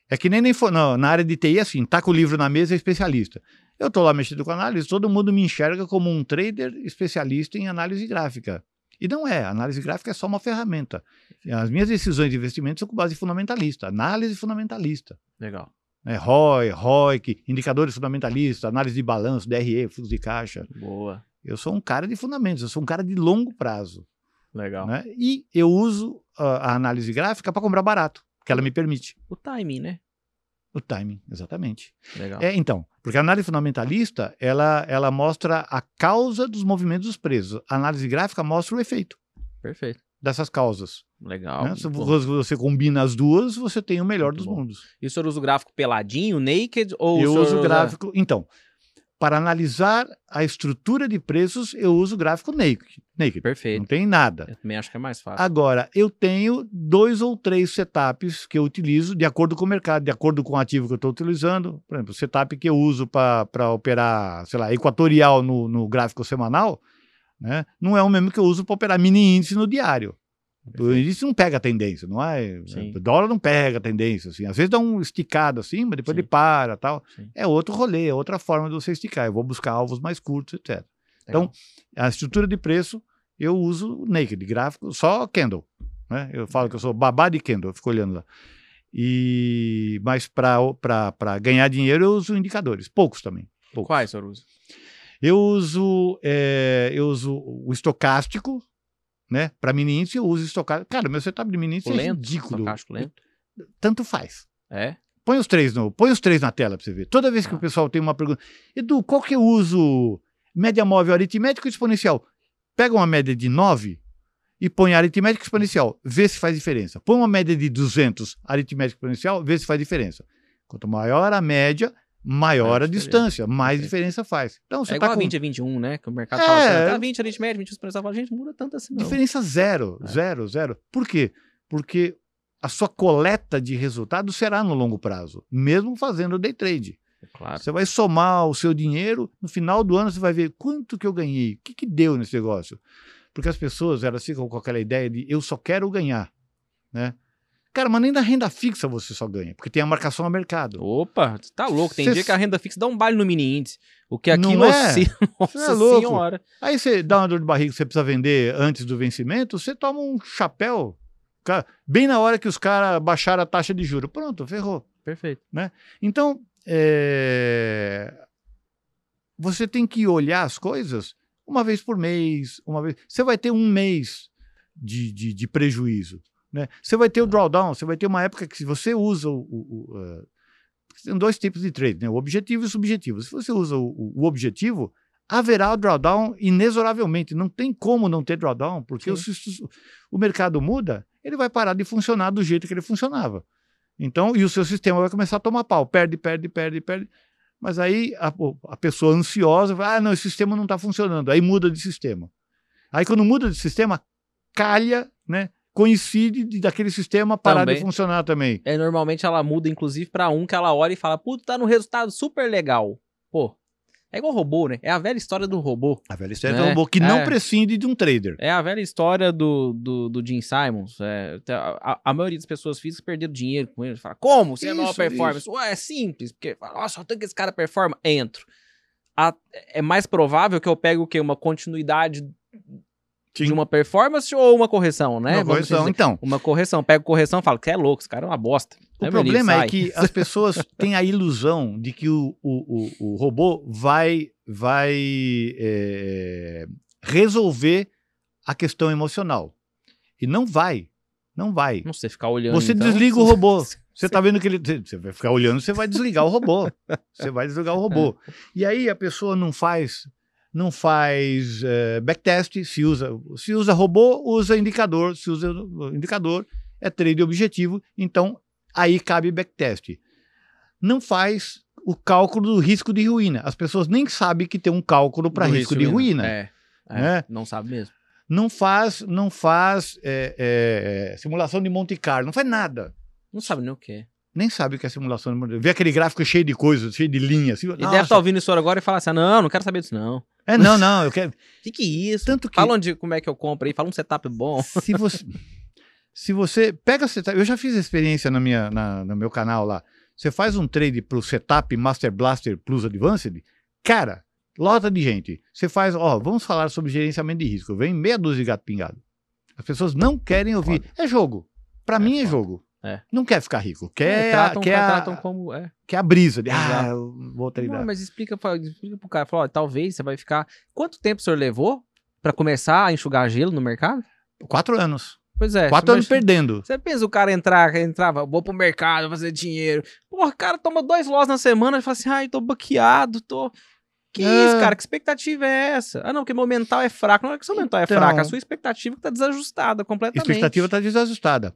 é que nem, nem for, não, na área de TI, é assim, tá com o livro na mesa, é especialista. Eu tô lá mexendo com análise, todo mundo me enxerga como um trader especialista em análise gráfica. E não é, a análise gráfica é só uma ferramenta. As minhas decisões de investimento são com base fundamentalista, análise fundamentalista. Legal. Né? ROI, ROIC, indicadores fundamentalistas, análise de balanço, DRE, fluxo de caixa. Boa. Eu sou um cara de fundamentos, eu sou um cara de longo prazo. Legal. Né? E eu uso ah, a análise gráfica para comprar barato, que ela me permite. O timing, né? O timing, exatamente. Legal. É, então, porque a análise fundamentalista, ela, ela mostra a causa dos movimentos dos preços. A análise gráfica mostra o efeito Perfeito. dessas causas. Legal. né? Se você, você combina as duas, você tem o melhor Muito dos bom. mundos. E o senhor usa o gráfico peladinho, naked? Ou eu uso o usa- gráfico. Então, para analisar a estrutura de preços, eu uso o gráfico naked. naked. Não Perfeito. tem nada. Eu também acho que é mais fácil. Agora, eu tenho dois ou três setups que eu utilizo de acordo com o mercado, de acordo com o ativo que eu estou utilizando. Por exemplo, o setup que eu uso para operar, sei lá, equatorial no, no gráfico semanal, né, não é o mesmo que eu uso para operar mini índice no diário. O índice não pega a tendência, não é? Sim. O dólar não pega a tendência, assim. Às vezes dá um esticado assim, mas depois Sim. ele para tal. Sim. É outro rolê, é outra forma de você esticar. Eu vou buscar alvos mais curtos, etc. Então, Legal. a estrutura de preço, eu uso naked, gráfico, só candle. Né? Eu falo que eu sou babá de candle, eu fico olhando lá. E, mas para ganhar dinheiro, eu uso indicadores, poucos também. Poucos. Quais o senhor usa? Eu uso, é, eu uso o estocástico, né? Para mini índice, eu uso estocástico. Cara, meu setup de mini índice O é lento? ridículo. Lento? Tanto faz. É? Põe os três no, põe os três na tela para você ver. Toda vez que Ah. o pessoal tem uma pergunta, Edu, qual que eu uso? Média móvel aritmético ou exponencial? Pega uma média de 9 e põe aritmético e exponencial, vê se faz diferença. Põe uma média de 200 aritmético e exponencial, vê se faz diferença. Quanto maior a média, maior Maior a distância, mais Perfeito. diferença faz. Então você é tá igual a com 20 a 21, né? Que o mercado É. fala assim, tá 20 aritmética, 20 expressão. Fala, gente, muda tanto assim não. diferença zero, É. zero, zero. Por quê? Porque a sua coleta de resultados será no longo prazo, mesmo fazendo day trade. Claro. Você vai somar o seu dinheiro, no final do ano você vai ver quanto que eu ganhei, o que, que deu nesse negócio. Porque as pessoas, elas ficam com aquela ideia de eu só quero ganhar, né? Cara, mas nem da renda fixa você só ganha, porque tem a marcação a mercado. Opa, você tá louco. Tem Cê- dia que a renda fixa dá um baile no mini índice. O que aqui Não é? oscila. Nossa Cê é louco. senhora. Aí você dá uma dor de barriga, você precisa vender antes do vencimento, você toma um chapéu, cara, bem na hora que os caras baixaram a taxa de juros. Pronto, ferrou. Perfeito. Então, é, você tem que olhar as coisas uma vez por mês, uma vez. Você vai ter um mês de, de, de prejuízo. Né? Você vai ter o drawdown, você vai ter uma época que se você usa o. o- o, eh, tem dois tipos de trade, né? o objetivo e o subjetivo. Se você usa o, o- objetivo, haverá o drawdown inexoravelmente. Não tem como não ter drawdown, porque o, o mercado muda, ele vai parar de funcionar do jeito que ele funcionava. Então, e o seu sistema vai começar a tomar pau. Perde, perde, perde, perde. Mas aí a, a pessoa ansiosa vai, ah, não, esse sistema não está funcionando. Aí muda de sistema. Aí quando muda de sistema, calha, né? Coincide de, daquele sistema parar Também. de funcionar também. É, normalmente ela muda, inclusive, pra um que ela olha e fala, puta, tá no resultado super legal. Pô, é igual robô, né? É a velha história do robô. A velha história É, do robô que não é. prescinde de um trader. É a velha história do, do, do Gene Simons. É, a, a- maioria das pessoas físicas perderam dinheiro com ele. Fala, como? Você é nova Isso, performance? Ué, é simples. Porque, fala, nossa, só tem que esse cara performa. Entro. a- é mais provável que eu pegue o quê? Uma continuidade de Sim. uma performance ou uma correção, né? Uma correção. dizer. Então, Uma correção. Pego correção e falo, que é louco, esse cara é uma bosta. o ali, problema é que as pessoas têm a ilusão de que o, o, o, o robô vai, vai é, resolver a questão emocional. E não vai. Não vai. Não sei, ficar olhando. Você então, desliga o robô. Você tá vendo que ele. Você vai ficar olhando, você vai desligar o robô. Você vai desligar o robô. E aí a pessoa não faz. Não faz eh, backtest, se usa, se usa robô, usa indicador, se usa indicador, é trade objetivo, então aí cabe backtest. Não faz o cálculo do risco de ruína. As pessoas nem sabem que tem um cálculo para do risco de ruína. É. é, né? Não sabe mesmo. Não faz, não faz eh, eh, simulação de Monte Carlo, não faz nada. Não sabe nem o que é. Nem sabe o que é simulação de Monte Carlo. Vê aquele gráfico cheio de coisas, cheio de linhas. Assim, Ele nossa. deve estar ouvindo isso agora e falar assim: não, não quero saber disso, não. É, não, não, eu quero. Que, que é isso? Tanto que Fala onde, como é que eu compro aí, fala um setup bom. se você, se você pega setup, eu já fiz experiência na minha, na- no meu canal lá. Você faz um trade pro setup Master Blaster Plus Advanced, cara, lota de gente. Você faz, ó, vamos falar sobre gerenciamento de risco. Vem meia dúzia de gato pingado. As pessoas não querem ouvir. É jogo. Pra É mim é foda. jogo. É. Não quer ficar rico. Quer, É, tratam, quer, a, tratam como. É. quer a brisa de, ah, eu vou treinar. Não, mas explica, explica pro cara, fala, ó, talvez você vai ficar. Quanto tempo o senhor levou pra começar a enxugar gelo no mercado? Quatro anos. Pois é. Quatro anos imagina- perdendo. Você pensa o cara entrar, entrava, vou pro mercado, fazer dinheiro. Porra, o cara toma dois loss na semana e fala assim, ai, tô baqueado, tô. Que É. isso, cara? Que expectativa é essa? Ah, não, porque meu mental é fraco. Não é que seu mental é Então- fraco, a sua expectativa tá desajustada A completamente. expectativa está desajustada.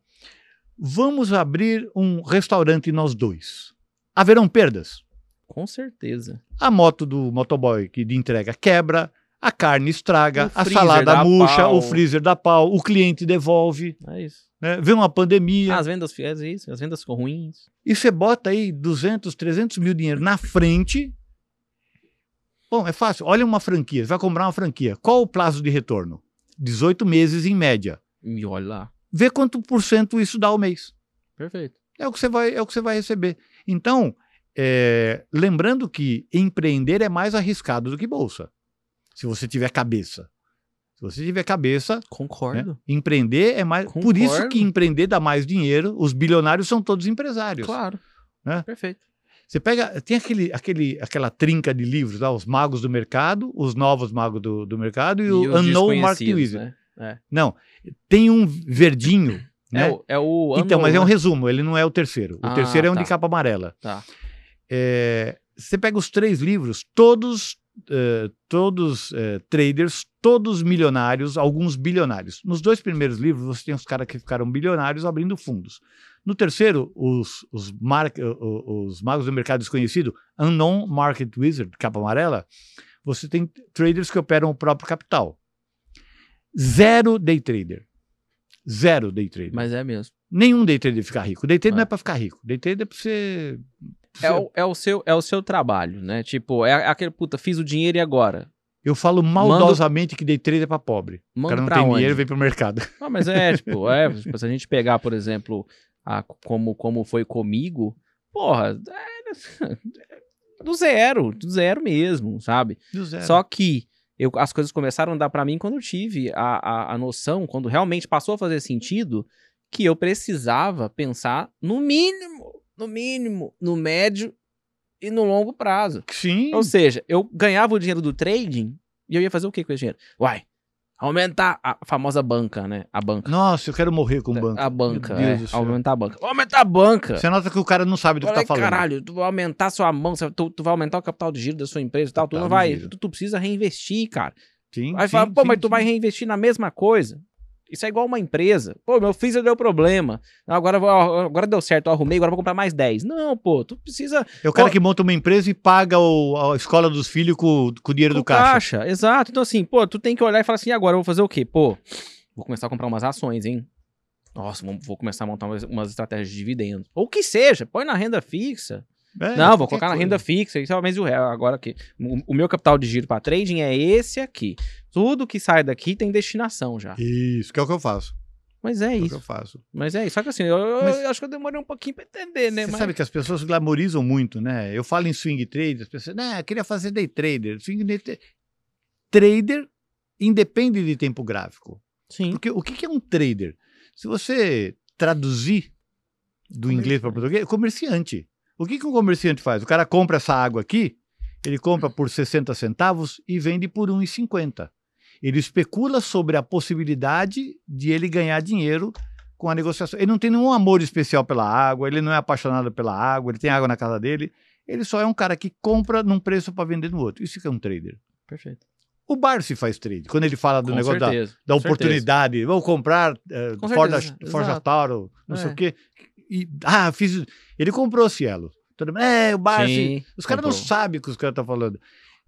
Vamos abrir um restaurante nós dois. Haverão perdas. Com certeza. A moto do motoboy que de entrega quebra, a carne estraga, a salada murcha, pau. o freezer dá pau, o cliente devolve, É isso. né? vem uma pandemia. As vendas, é isso, as vendas ficam ruins. E você bota aí 200, 300 mil dinheiro na frente. Bom, é fácil. Olha uma franquia. Você vai comprar uma franquia. Qual o prazo de retorno? 18 meses em média. E olha lá. Vê quanto por cento isso dá ao mês. Perfeito. É o que você vai, é o que você vai receber. Então, é, lembrando que empreender é mais arriscado do que bolsa. Se você tiver cabeça. Se você tiver cabeça, né, Concordo. empreender é mais. Por isso Concordo. que empreender dá mais dinheiro. Os bilionários são todos empresários. Claro. Né? Perfeito. Você pega, tem aquele, aquele, aquela trinca de livros, lá, os magos do mercado, os novos magos do, do mercado e, o os Unknown desconhecidos, Wizard. né? Não, tem um verdinho, É, né? o, é o então, mas é um né? resumo, ele não é o terceiro. O Ah, terceiro é um tá. de capa amarela. Tá. É, você pega os três livros, todos, eh, todos eh, traders, todos milionários, alguns bilionários. Nos dois primeiros livros, você tem os caras que ficaram bilionários abrindo fundos. No terceiro, os, os, mar- os magos do mercado desconhecido, Unknown Market Wizard, capa amarela, você tem traders que operam o próprio capital. Zero day trader. Zero day trader. Mas é mesmo. Nenhum day trader fica rico. Day trader não É. é para ficar rico. Day trader é para você. É o, é, o seu, é o seu trabalho, né? Tipo, é aquele, puta, fiz o dinheiro e agora? Eu falo maldosamente que day trader é para pobre. O cara não pra tem onde? dinheiro e vem pro mercado. Ah, mas é, tipo, é, tipo, se a gente pegar, por exemplo, a, como, como foi comigo, porra, é, do zero, do zero mesmo, sabe? Só que eu, as coisas começaram a dar pra mim quando eu tive a, a, a noção, quando realmente passou a fazer sentido, que eu precisava pensar no mínimo, no mínimo, no médio e no longo prazo. Sim. Ou seja, eu ganhava o dinheiro do trading e eu ia fazer o que com esse dinheiro? Uai, aumentar a famosa banca, né? A banca. Nossa, eu quero morrer com o banco. A banca, é, aumentar a banca. Vou aumentar a banca! Você nota que o cara não sabe do que tá falando. caralho, tu vai aumentar sua mão, tu, tu vai aumentar o capital de giro da sua empresa e tal, tu não vai, tu, tu precisa reinvestir, cara. Sim, Aí sim, fala, pô, sim, mas tu sim. vai reinvestir na mesma coisa. Isso é igual uma empresa. Pô, meu freezer deu problema. Agora, vou- agora deu certo, eu arrumei, agora vou comprar mais 10. Não, pô, tu precisa É o cara Ó, que monta uma empresa e paga o- a escola dos filhos com, com o dinheiro com do caixa. Exato. Então, assim, pô, tu tem que olhar e falar assim, agora eu vou fazer o quê? Pô, vou começar a comprar umas ações, hein? Nossa, vou, vou começar a montar umas, umas estratégias de dividendos. Ou o que seja, põe na renda fixa. É, Não, vou colocar na coisa. renda fixa. Isso é mais o real. Agora aqui. O, o meu capital de giro para trading é esse aqui. Tudo que sai daqui tem destinação já. Isso, que é o que eu faço. Mas é É o que isso. eu faço. Mas é isso. Só que assim, eu, Mas- eu acho que eu demorei um pouquinho pra entender, né? Você Mas... sabe que as pessoas glamorizam muito, né? Eu falo em swing trade, as pessoas, né, eu queria fazer day trader. Swing day tra- trader independe de tempo gráfico. Sim. Porque o que que é um trader? Se você traduzir do inglês para português, é comerciante. O que, que um comerciante faz? O cara compra essa água aqui, ele compra por 60 centavos e vende por 1,50. Ele especula sobre a possibilidade de ele ganhar dinheiro com a negociação. Ele não tem nenhum amor especial pela água, ele não é apaixonado pela água, ele tem água na casa dele. Ele só é um cara que compra num preço para vender no outro. Isso que é um trader. Perfeito. O Barsi faz trade. Quando ele fala do Com negócio da, certeza. da certeza. oportunidade, vou comprar eh, Com Ford, exato. Tauro, não sei É. o quê. E, ah, fiz. Ele comprou Cielo. Todo mundo, é, o Barsi. Sim, Os caras não sabem o que os caras estão falando.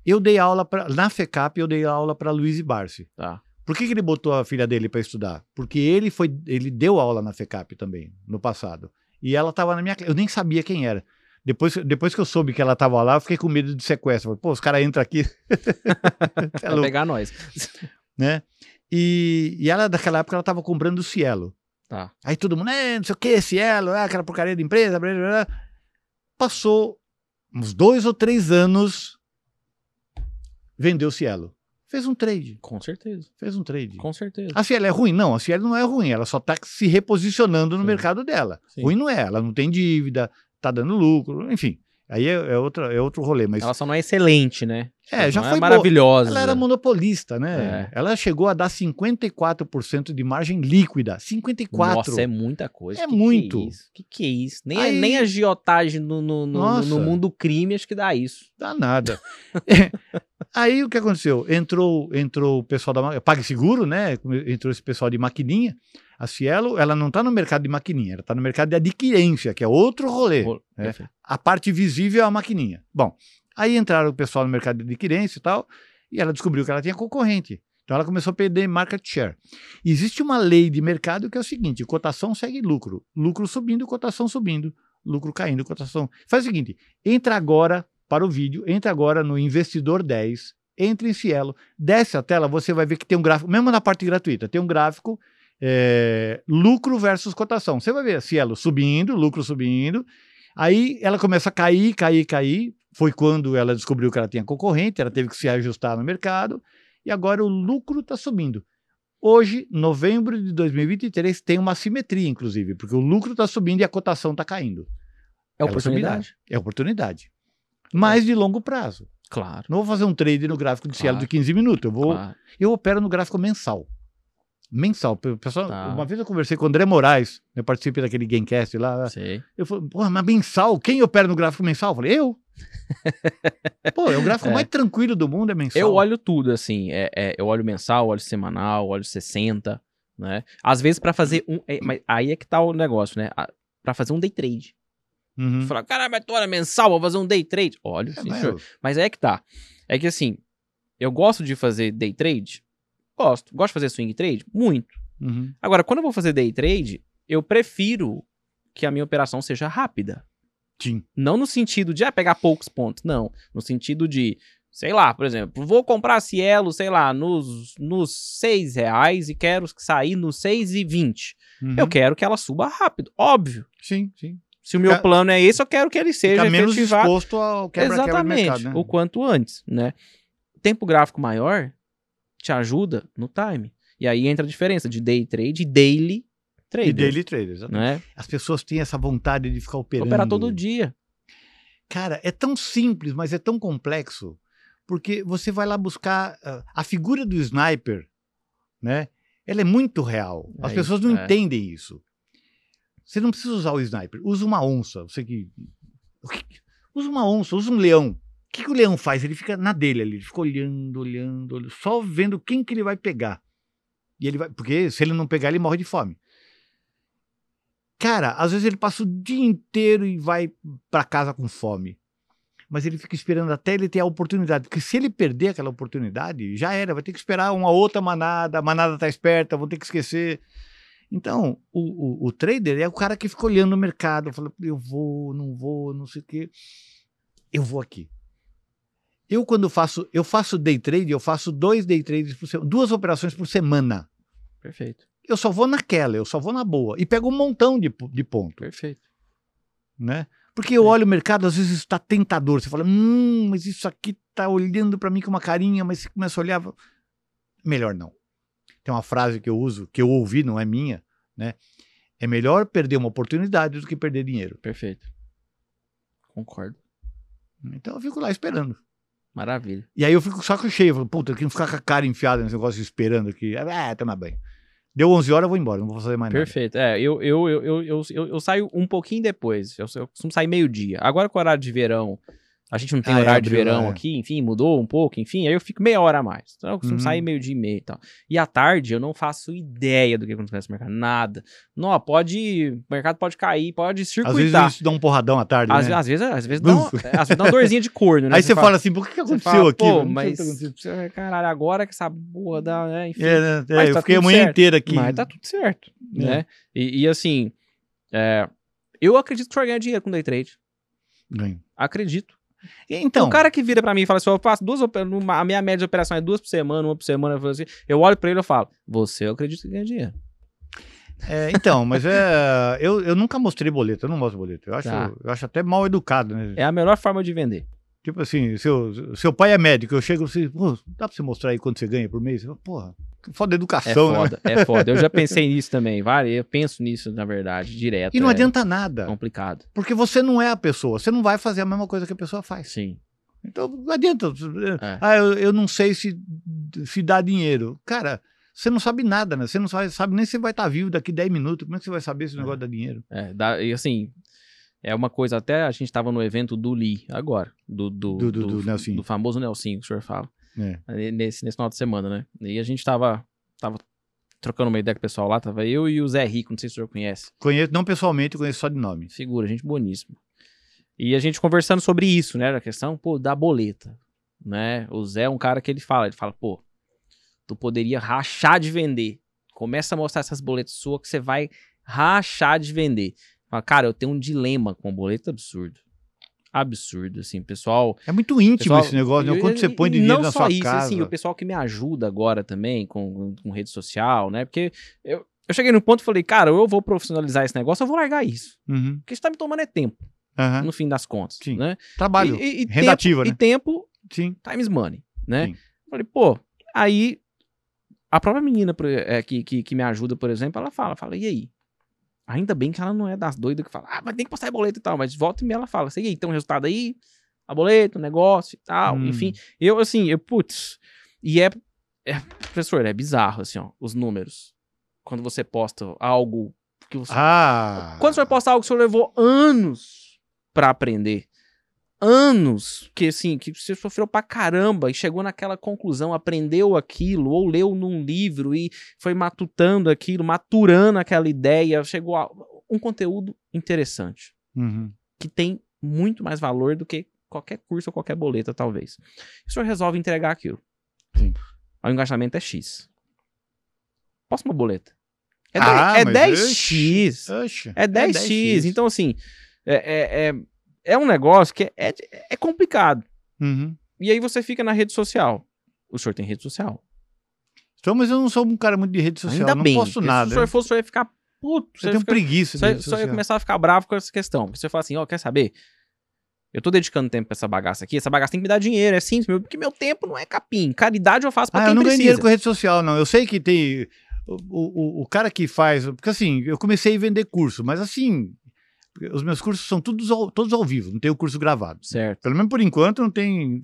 Eu dei aula pra, na FECAP, eu dei aula para Luiz Barsi. Tá. Por que, que ele botou a filha dele para estudar? Porque ele foi, ele deu aula na FECAP também, no passado. E ela estava na minha classe. Eu nem sabia quem era. Depois, depois que eu soube que ela estava lá, eu fiquei com medo de sequestro. Falei, Pô, os caras entram aqui. é louco pegar nós. né? E, e ela, daquela época, ela tava comprando o Cielo. Tá. Aí todo mundo, é, não sei o que, Cielo, é aquela porcaria de empresa, blá, blá, blá. Passou uns dois ou três anos, vendeu o Cielo. Fez um trade, Com certeza. fez um trade. Com certeza. A Cielo é ruim? Não, a Cielo não é ruim, ela só tá se reposicionando no Sim. mercado dela. Sim. Ruim não é, ela não tem dívida, tá dando lucro, enfim. Aí é, é, outra, é outro rolê, mas Ela só não é excelente, né? É, já não foi é maravilhosa. Ela era monopolista, né? É. Ela chegou a dar 54% de margem líquida. 54%. Nossa, é muita coisa. É Que que muito. isso? Que que é isso? Nem, Aí- a, nem a agiotagem no, no, no, no mundo crime acho que dá isso. Dá nada. Aí o que aconteceu? Entrou, entrou o pessoal da PagSeguro, né? Entrou esse pessoal de maquininha. A Cielo, ela não está no mercado de maquininha, ela está no mercado de adquirência, que é outro rolê. Ro- É. Perfeito. A parte visível é a maquininha. Bom, aí entraram o pessoal no mercado de adquirência e tal, e ela descobriu que ela tinha concorrente. Então ela começou a perder market share. Existe uma lei de mercado que é o seguinte: cotação segue lucro. Lucro subindo, cotação subindo. Lucro caindo, cotação. Faz o seguinte: entra agora para o vídeo, entra agora no Investidor 10, entra em Cielo, desce a tela, você vai ver que tem um gráfico, mesmo na parte gratuita, tem um gráfico é, lucro versus cotação. Você vai ver Cielo subindo, lucro subindo. Aí ela começa a cair, cair, cair. Foi quando ela descobriu que ela tinha concorrente, ela teve que se ajustar no mercado. E agora o lucro está subindo. Hoje, novembro de 2023, tem uma simetria, inclusive, porque o lucro está subindo e a cotação está caindo. É oportunidade. É oportunidade. Mas de longo prazo. Claro. Não vou fazer um trade no gráfico de Cielo Claro. de 15 minutos. Eu, vou, claro. eu opero no gráfico mensal. Mensal. Pe- Pessoal, Tá. Uma vez eu conversei com o André Moraes, eu participei daquele Gamecast lá. Sei. Eu falei, porra, mas mensal? Quem opera no gráfico mensal? Eu falei, eu. Pô, é o gráfico É. mais tranquilo do mundo, é mensal. Eu olho tudo, assim. É, é, eu olho mensal, olho semanal, olho 60, né? Às vezes pra fazer um. é, mas aí é que tá o negócio, né? A- Pra fazer um day trade. Uhum. Falar, caralho, mas tu olha mensal, vou fazer um day trade. Olha, É, sim, mas eu- Mas aí é que tá. É que assim, eu gosto de fazer day trade? Gosto. Gosto de fazer swing trade? Muito. uhum. Agora, quando eu vou fazer day trade, eu prefiro que a minha operação seja rápida. Sim. Não no sentido de ah, pegar poucos pontos, não. No sentido de, sei lá, por exemplo, vou comprar Cielo, sei lá, nos, nos 6 reais e quero sair nos 6,20. Uhum. Eu quero que ela suba rápido, óbvio. Sim, sim. Se o meu plano é esse, eu quero que ele seja Fica menos efetivado. exposto ao do Exatamente, mercado, né? o quanto antes, né? Tempo gráfico maior te ajuda no time. E aí entra a diferença de day trade e daily trade. E daily trader, exatamente. né? As pessoas têm essa vontade de ficar operando. Operar todo dia. Cara, é tão simples, mas é tão complexo, porque você vai lá buscar ah, a figura do sniper, né? Ela é muito real. As É pessoas isso, não é. entendem isso. Você não precisa usar o sniper, usa uma onça. Você que- usa uma onça, usa um leão. O que, que o leão faz? Ele fica na dele ali, ele fica olhando, olhando, olhando, só vendo quem que ele vai pegar. E ele vai, porque se ele não pegar, ele morre de fome. Cara, às vezes ele passa o dia inteiro e vai para casa com fome. Mas ele fica esperando até ele ter a oportunidade. Porque se ele perder aquela oportunidade, já era. Vai ter que esperar uma outra manada. A manada tá esperta, vou ter que esquecer. Então, o, o, o trader é o cara que fica olhando o mercado. Fala, eu vou, não vou, não sei o quê. Eu vou aqui. Eu, quando faço, eu faço day trade, eu faço dois day trades por semana, duas operações por semana. Perfeito. Eu só vou naquela, eu só vou na boa. E pego um montão de, de ponto, Perfeito. né? Porque eu olho o mercado, às vezes está tentador. Você fala, hum, mas isso aqui tá olhando para mim com uma carinha, mas você começa a olhar. Melhor não. Tem uma frase que eu uso, que eu ouvi, não é minha, né? É melhor perder uma oportunidade do que perder dinheiro. Perfeito. Concordo. Então eu fico lá esperando. Maravilha. E aí eu fico com o saco cheio. Eu falo, puta, eu quero ficar com a cara enfiada nesse negócio esperando aqui. Ah, toma bem. Deu 11 horas, eu vou embora, não vou fazer mais nada. Perfeito. É, eu, eu, eu, eu, eu, eu, eu saio um pouquinho depois. Eu, eu costumo sair meio-dia. Agora com o horário de verão, a gente não tem Ah, é, horário de abriu, verão é. aqui, enfim, mudou um pouco, enfim, aí eu fico meia hora a mais. Então eu costumo Uhum. sair meio-dia e meia e tal. E à tarde eu não faço ideia do que acontece no mercado. Nada. Não, pode. O mercado pode cair, pode Às vezes circuitar. isso dá um porradão à tarde, Às, né? às vezes, às vezes, dá uma, às vezes dá uma dorzinha de corno, né? Aí você fala assim, por que, que aconteceu fala, aqui? Pô, mas, aconteceu. caralho, agora que essa porra dá, né? Enfim. É, né? É, eu tá fiquei a manhã certo. inteira aqui. Mas tá tudo certo, É. né? E, e, assim, é, eu acredito que você vai ganhar dinheiro com day trade. Ganho. Acredito. Então, o cara que vira pra mim e fala assim, eu faço duas, a minha média de operação é duas por semana, uma por semana, eu, assim, eu olho pra ele e eu falo, você eu acredito que ganha dinheiro. é, então, mas é, eu, eu nunca mostrei boleto, eu não mostro boleto. Eu acho, Tá. eu acho até mal educado, né? É a melhor forma de vender. Tipo assim, seu, seu pai é médico, eu chego assim, pô, dá pra você mostrar aí quanto você ganha por mês? Eu Porra, foda É educação, né? foda, é foda. Eu já pensei nisso também, várias, eu penso nisso, na verdade, direto. E não é adianta nada, complicado. porque você não é a pessoa, você não vai fazer a mesma coisa que a pessoa faz. Sim. Então não adianta. É. Ah, eu, eu não sei se, se dá dinheiro. Cara, você não sabe nada, né? Você não sabe, sabe nem se vai estar vivo daqui 10 minutos. Como é que você vai saber se o negócio dá dinheiro? É, dá- e assim, é uma coisa, até a gente tava no evento do Lee agora, do, do, Do- do- do Nelsinho. do famoso Nelsinho que o senhor fala. É. nesse, nesse final de semana, né? E a gente tava, tava trocando uma ideia com o pessoal lá, tava eu e o Zé Rico, não sei se o senhor conhece. Conheço, não pessoalmente, conheço só de nome. Figura, gente boníssima. E a gente conversando sobre isso, né? A questão, pô, da boleta, né? O Zé é um cara que ele fala, ele fala, pô, tu poderia rachar de vender. Começa a mostrar essas boletas suas que você vai rachar de vender. Fala, cara, eu tenho um dilema com boleto absurdo. Absurdo, assim, pessoal. É muito íntimo Pessoal, esse negócio, né? e- Quanto você põe de dinheiro não na só sua isso, casa. assim, o pessoal que me ajuda agora também com, com rede social, né? Porque eu, eu cheguei no ponto e falei, cara, eu vou profissionalizar esse negócio, eu vou largar isso. Uhum, Porque isso tá me tomando é tempo, aham. no fim das contas, Sim. né? Trabalho, E, e- e rendativo, tempo, né? E tempo, sim. times money, né? Sim. Falei, pô, aí a própria menina é, que, que, que me ajuda, por exemplo, ela fala, fala, e aí? Ainda bem que ela não é das doidas que fala, ah, mas tem que postar boleto e tal, mas volta e meia ela fala, aí, tem um resultado aí? A boleto, negócio e tal, Hum. enfim. Eu, assim, eu, putz, e é, é, professor, é bizarro, assim, ó, os números. Quando você posta algo que você Ah! quando você vai postar algo que você levou anos pra aprender, anos que assim, que você sofreu pra caramba e chegou naquela conclusão, aprendeu aquilo, ou leu num livro e foi matutando aquilo, maturando aquela ideia, chegou a um conteúdo interessante, Uhum. que tem muito mais valor do que qualquer curso ou qualquer boleta, talvez. O senhor resolve entregar aquilo. Sim. O engajamento é X. Posta uma boleta. É, Ah, 10 é mas 10x. Oxe, É 10x. Então, assim, é, é, é, é um negócio que é, é complicado. Uhum. E aí você fica na rede social. O senhor tem rede social. Então, mas eu não sou um cara muito de rede social, Ainda não bem. porque nada. Se o senhor fosse, o senhor ia ficar puto. eu Você ficar, preguiça só, só ia começar a ficar bravo com essa questão. Porque você fala assim, ó, quer saber? Eu tô dedicando tempo pra essa bagaça aqui. Essa bagaça tem que me dar dinheiro. É simples, meu, porque meu tempo não é capim. Caridade eu faço pra Ah, quem eu não ganho precisa. dinheiro com rede social, não. Eu sei que tem. O, o, o cara que faz. Porque assim, eu comecei a vender curso, mas assim. Os meus cursos são todos ao, todos ao vivo, não tem o curso gravado. Certo. Pelo menos por enquanto não tem.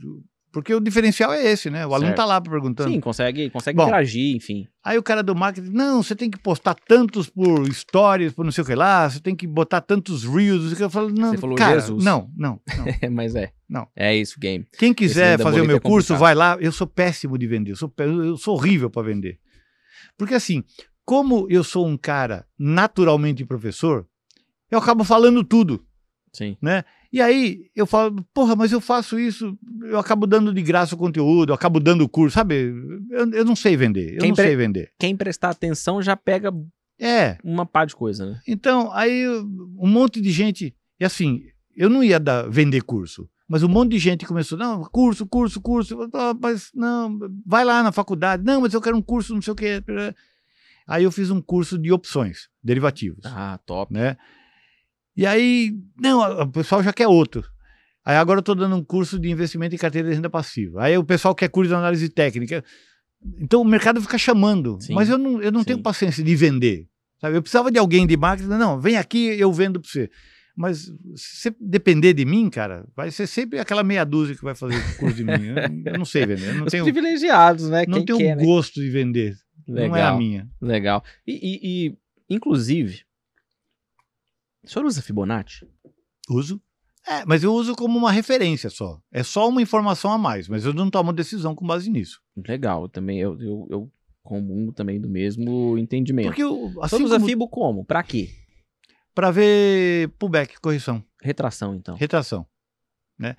Porque o diferencial é esse, né? O aluno Certo. tá lá perguntando. Sim, consegue, consegue Bom, interagir, enfim. Aí o cara do marketing, não, você tem que postar tantos por stories, por não sei o que lá, você tem que botar tantos reels. Eu falo, não, Você falou cara, Jesus. não, não, não. Mas é. Não. É isso game. Quem quiser da fazer o meu é curso, vai lá. Eu sou péssimo de vender, eu sou, eu sou horrível para vender. Porque assim, como eu sou um cara naturalmente professor, eu acabo falando tudo. Sim. E aí eu falo, porra, mas eu faço isso, eu acabo dando de graça o conteúdo, eu acabo dando o curso, sabe? Eu, eu não sei vender, eu Quem não pre- sei vender. Quem prestar atenção já pega É, uma pá de coisa, né? então aí um monte de gente, e assim, eu não ia dar, vender curso, mas um monte de gente começou, não, curso, curso, curso, mas não, vai lá na faculdade, não, mas eu quero um curso, não sei o quê. Aí eu fiz um curso de opções, derivativos, Ah, top. né? E aí, não, o pessoal já quer outro. Aí agora eu tô dando um curso de investimento em carteira de renda passiva. Aí o pessoal quer curso de análise técnica. Então o mercado fica chamando, Sim, mas eu não, eu não sim. tenho paciência de vender. Sabe? Eu precisava de alguém de marketing, não, vem aqui, eu vendo para você. Mas se você depender de mim, cara, vai ser sempre aquela meia dúzia que vai fazer curso de mim. Eu, eu não sei vender, eu não Os tenho, privilegiados, né? não Quem tenho quer, né? gosto de vender. Não é a Legal. minha. Legal. E, e- e, inclusive, o senhor usa Fibonacci? Uso. É, mas eu uso como uma referência só. É só uma informação a mais, mas eu não tomo decisão com base nisso. Legal, também eu, eu, eu comungo também do mesmo entendimento. Porque eu, o senhor assim usa como, Fibo como? Pra quê? para ver pullback, correção, Retração, então. retração, né?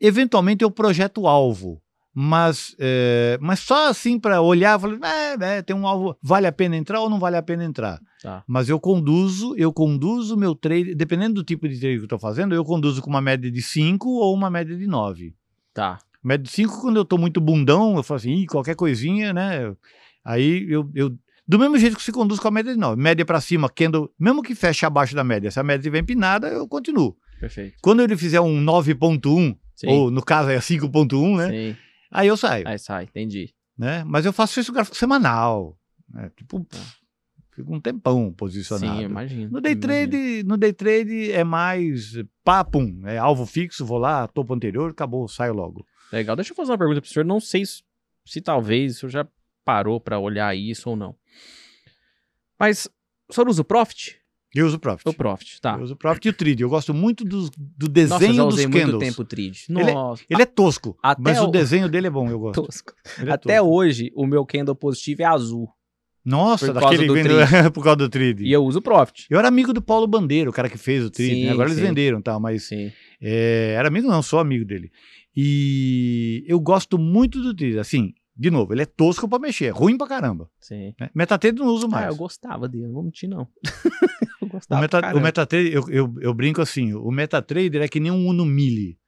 Eventualmente eu projeto alvo, mas é, mas só assim para olhar, falar, é, é, tem um alvo, vale a pena entrar ou não vale a pena entrar? Tá. Mas eu conduzo, eu conduzo meu trade, dependendo do tipo de trade que eu estou fazendo, eu conduzo com uma média de 5 ou uma média de 9. Tá. Média de 5, quando eu tô muito bundão, eu falo assim, qualquer coisinha, né? Aí eu, eu. Do mesmo jeito que se conduz com a média de 9. Média para cima, candle, mesmo que feche abaixo da média, se a média estiver empinada, eu continuo. Perfeito. Quando ele fizer um 9.1, Sim. ou no caso é 5.1, né? Sim. Aí eu saio, Aí sai, entendi. né? Mas eu faço isso gráfico semanal. Né? Tipo, fico um tempão posicionado. Sim, imagino. No day imagino. trade, no day trade é mais papum, é alvo fixo, vou lá, topo anterior, acabou, saio logo. Legal. Deixa eu fazer uma pergunta pro senhor. Não sei se, se talvez o senhor já parou pra olhar isso ou não. Mas o senhor usa o Profit? Eu uso Profit. O Profit, tá. Eu uso o Profit e o Trade. Eu gosto muito dos- do Nossa, eu desenho já dos usei muito candles. tempo o Trade. Ele é- Nossa, Ele é tosco, Até mas o- o desenho dele é bom, eu gosto. tosco. É Até tosco. hoje, o meu candle positivo é azul. Nossa, daquele do vendo por causa do Trade. E eu uso o Profit. Eu era amigo do Paulo Bandeira, o cara que fez o. Sim, né? Agora eles sim. venderam, tá? Mas Sim. é, era amigo, não, sou amigo dele. E eu gosto muito do Trade. Assim, de novo, ele é tosco pra mexer, é ruim pra caramba. Sim. Né? Metatrade não uso Ah, mais. eu gostava dele, não vou mentir, não. eu O, gostava. meta, o. Metatrader, eu, eu, eu brinco assim, o Metatrader é que nem um Uno Mille.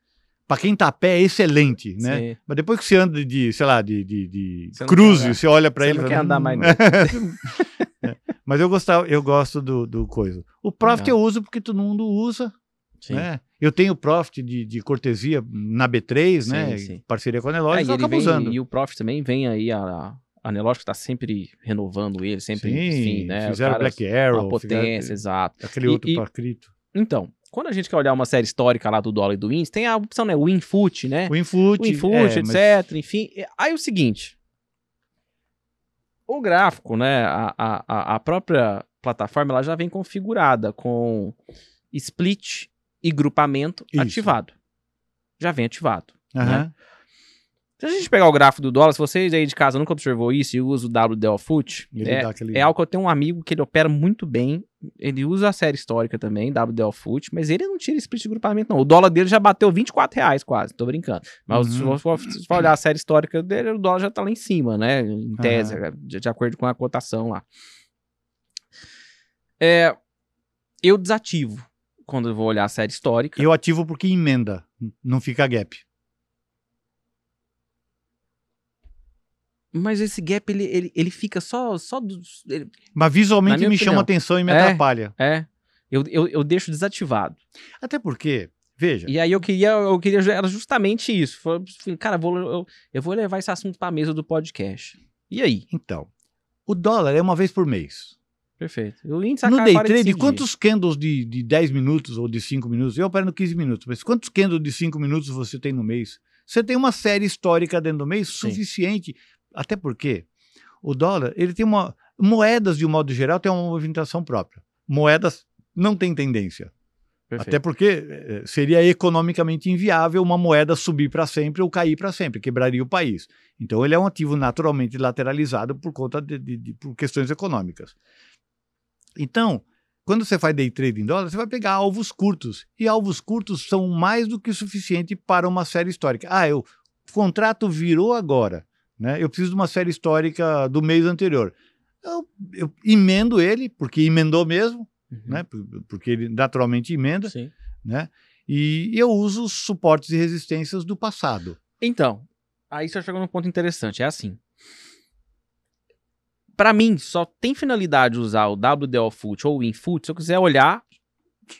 Pra quem tá a pé é excelente, né? Sim. Mas depois que você anda de, sei lá, de, de, de Você não cruze, quer você olha pra Você ele... não e quer andar "Hum". mais, É. Mas eu, gostava, eu gosto do, do coisa. O Profit Legal. eu uso porque todo mundo usa, Sim. né? Eu tenho o Profit de, de cortesia na B3, Sim, né? sim. Parceria com a É, Nelógica, e, eu acabo vem- usando. e o Profit também vem aí, a, a Nelógica tá sempre renovando ele, sempre, Sim, enfim, né? fizeram caras- Black Arrow, uma potência, fizeram exato. aquele E- outro pra cripto. Então, quando a gente quer olhar uma série histórica lá do dólar e do índice, tem a opção, né? O Infoot, né? O Infoot, O Infoot, é, mas- etc. Enfim. Aí o seguinte. O gráfico, né? A, a, a- a própria plataforma ela já vem configurada com split e grupamento Isso. ativado. Já vem ativado. Aham. Se a gente pegar o gráfico do dólar, se vocês aí de casa nunca observou isso e usa o WDL Foot, é, aquele... é algo que eu tenho um amigo que ele opera muito bem. Ele usa a série histórica também, WDL Foot, mas ele não tira split de grupamento, não. O dólar dele já bateu 24 reais quase, tô brincando. Mas se Uhum. você for, se você for olhar a série histórica dele, o dólar já tá lá em cima, né? Em tese, Aham. de, de acordo com a cotação lá. É, eu desativo quando eu vou olhar a série histórica. Eu ativo porque emenda, não fica gap. Mas esse gap, ele, ele, ele fica só, só dos, ele- Mas visualmente me opinião. chama atenção e me É. atrapalha. É. Eu, eu, eu deixo desativado. Até porque, veja, E aí eu queria, eu queria era justamente isso. Foi, falei, cara, vou, eu, eu vou levar esse assunto pra mesa do podcast. E aí? então, o dólar é uma vez por mês. Perfeito. O índice No day 45 trade, quantos candles de, de 10 minutos ou de 5 minutos? Eu opero no 15 minutos, mas quantos candles de 5 minutos você tem no mês? Você tem uma série histórica dentro do mês Sim. suficiente. Até porque o dólar, ele tem uma. Moedas, de um modo geral, tem uma movimentação própria. Moedas não têm tendência. Perfeito. Até porque eh, seria economicamente inviável uma moeda subir para sempre ou cair para sempre, quebraria o país. Então ele é um ativo naturalmente lateralizado por conta de, de- de- por questões econômicas. Então, quando você faz day trade em dólar, você vai pegar alvos curtos. E alvos curtos são mais do que suficiente para uma série histórica. Ah, eu, o contrato virou agora. Né? Eu preciso de uma série histórica do mês anterior. Eu, eu emendo ele, porque emendou mesmo, Uhum. né? Por- Porque ele naturalmente emenda Sim. né? E eu uso os suportes e resistências do passado. Então, aí você chegou num ponto interessante. É assim. Pra mim, só tem finalidade usar o WDO Foot ou o WinFoot se eu quiser olhar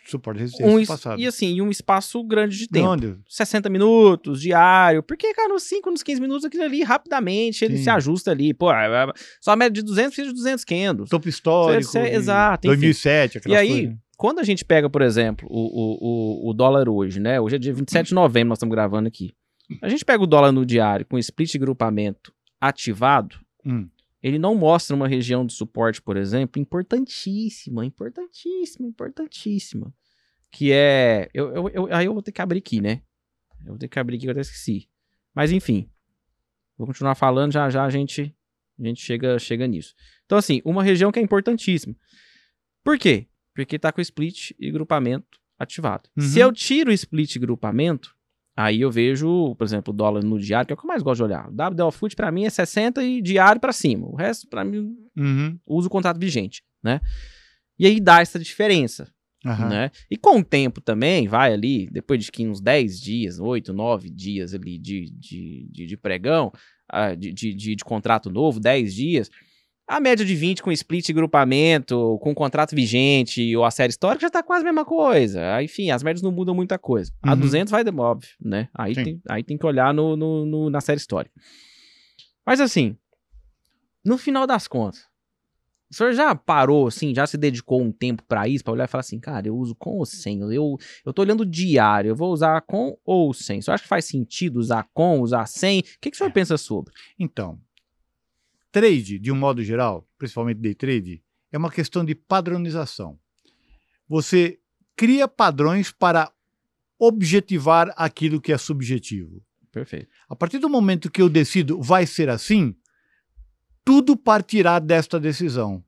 Suporte de resistência um, passado. e assim, em um espaço grande de tempo. Onde? 60 minutos, diário. Porque, cara, nos 5, nos 15 minutos, aquilo ali, rapidamente, ele Sim. se ajusta ali. Pô, é- é- só a média de 200 precisa de 200 candles. Topo histórico. Cê- cê- exato, enfim. 2007, E aquelas aí, coisas. quando a gente pega, por exemplo, o, o, o, dólar hoje, né? Hoje é dia 27 de novembro, nós estamos gravando aqui. A gente pega o dólar no diário com split de grupamento ativado, Hum. Ele não mostra uma região de suporte, por exemplo, importantíssima, importantíssima, importantíssima. Que é. Eu, eu, eu- aí eu vou ter que abrir aqui, né? Eu vou ter que abrir aqui que eu até esqueci. Mas enfim. Vou continuar falando, já já a gente, a gente chega, chega nisso. Então, assim, uma região que é importantíssima. Por quê? Porque tá com split e grupamento ativado. Uhum. Se eu tiro o split e grupamento, aí eu vejo, por exemplo, o dólar no diário, que é o que eu mais gosto de olhar. O WDO Foot pra mim é 60 e diário pra cima. O resto, pra mim, Uhum. uso o contrato vigente, né? E aí dá essa diferença, Aham. né? E com o tempo também, vai ali, depois de que uns 10 dias, 8, 9 dias ali de, de, de, de pregão, ah, de, de, de, de contrato novo, 10 dias, a média de 20 com split e grupamento, com contrato vigente ou a série histórica já tá quase a mesma coisa. Aí, Enfim, as médias não mudam muita coisa. A Uhum. 200 vai, óbvio, né? Aí Sim. tem, aí tem que olhar no, no, no- na série histórica. Mas assim, no final das contas, o senhor já parou, assim, já se dedicou um tempo pra isso, pra olhar e falar assim, cara, eu uso com ou sem? Eu, eu tô olhando diário, eu vou usar com ou sem? O senhor acha que faz sentido usar com, usar sem? O que, que o senhor pensa sobre? Então, trade, de um modo geral, principalmente day trade, é uma questão de padronização. Você cria padrões para objetivar aquilo que é subjetivo. Perfeito. A partir do momento que eu decido vai ser assim, tudo partirá desta decisão.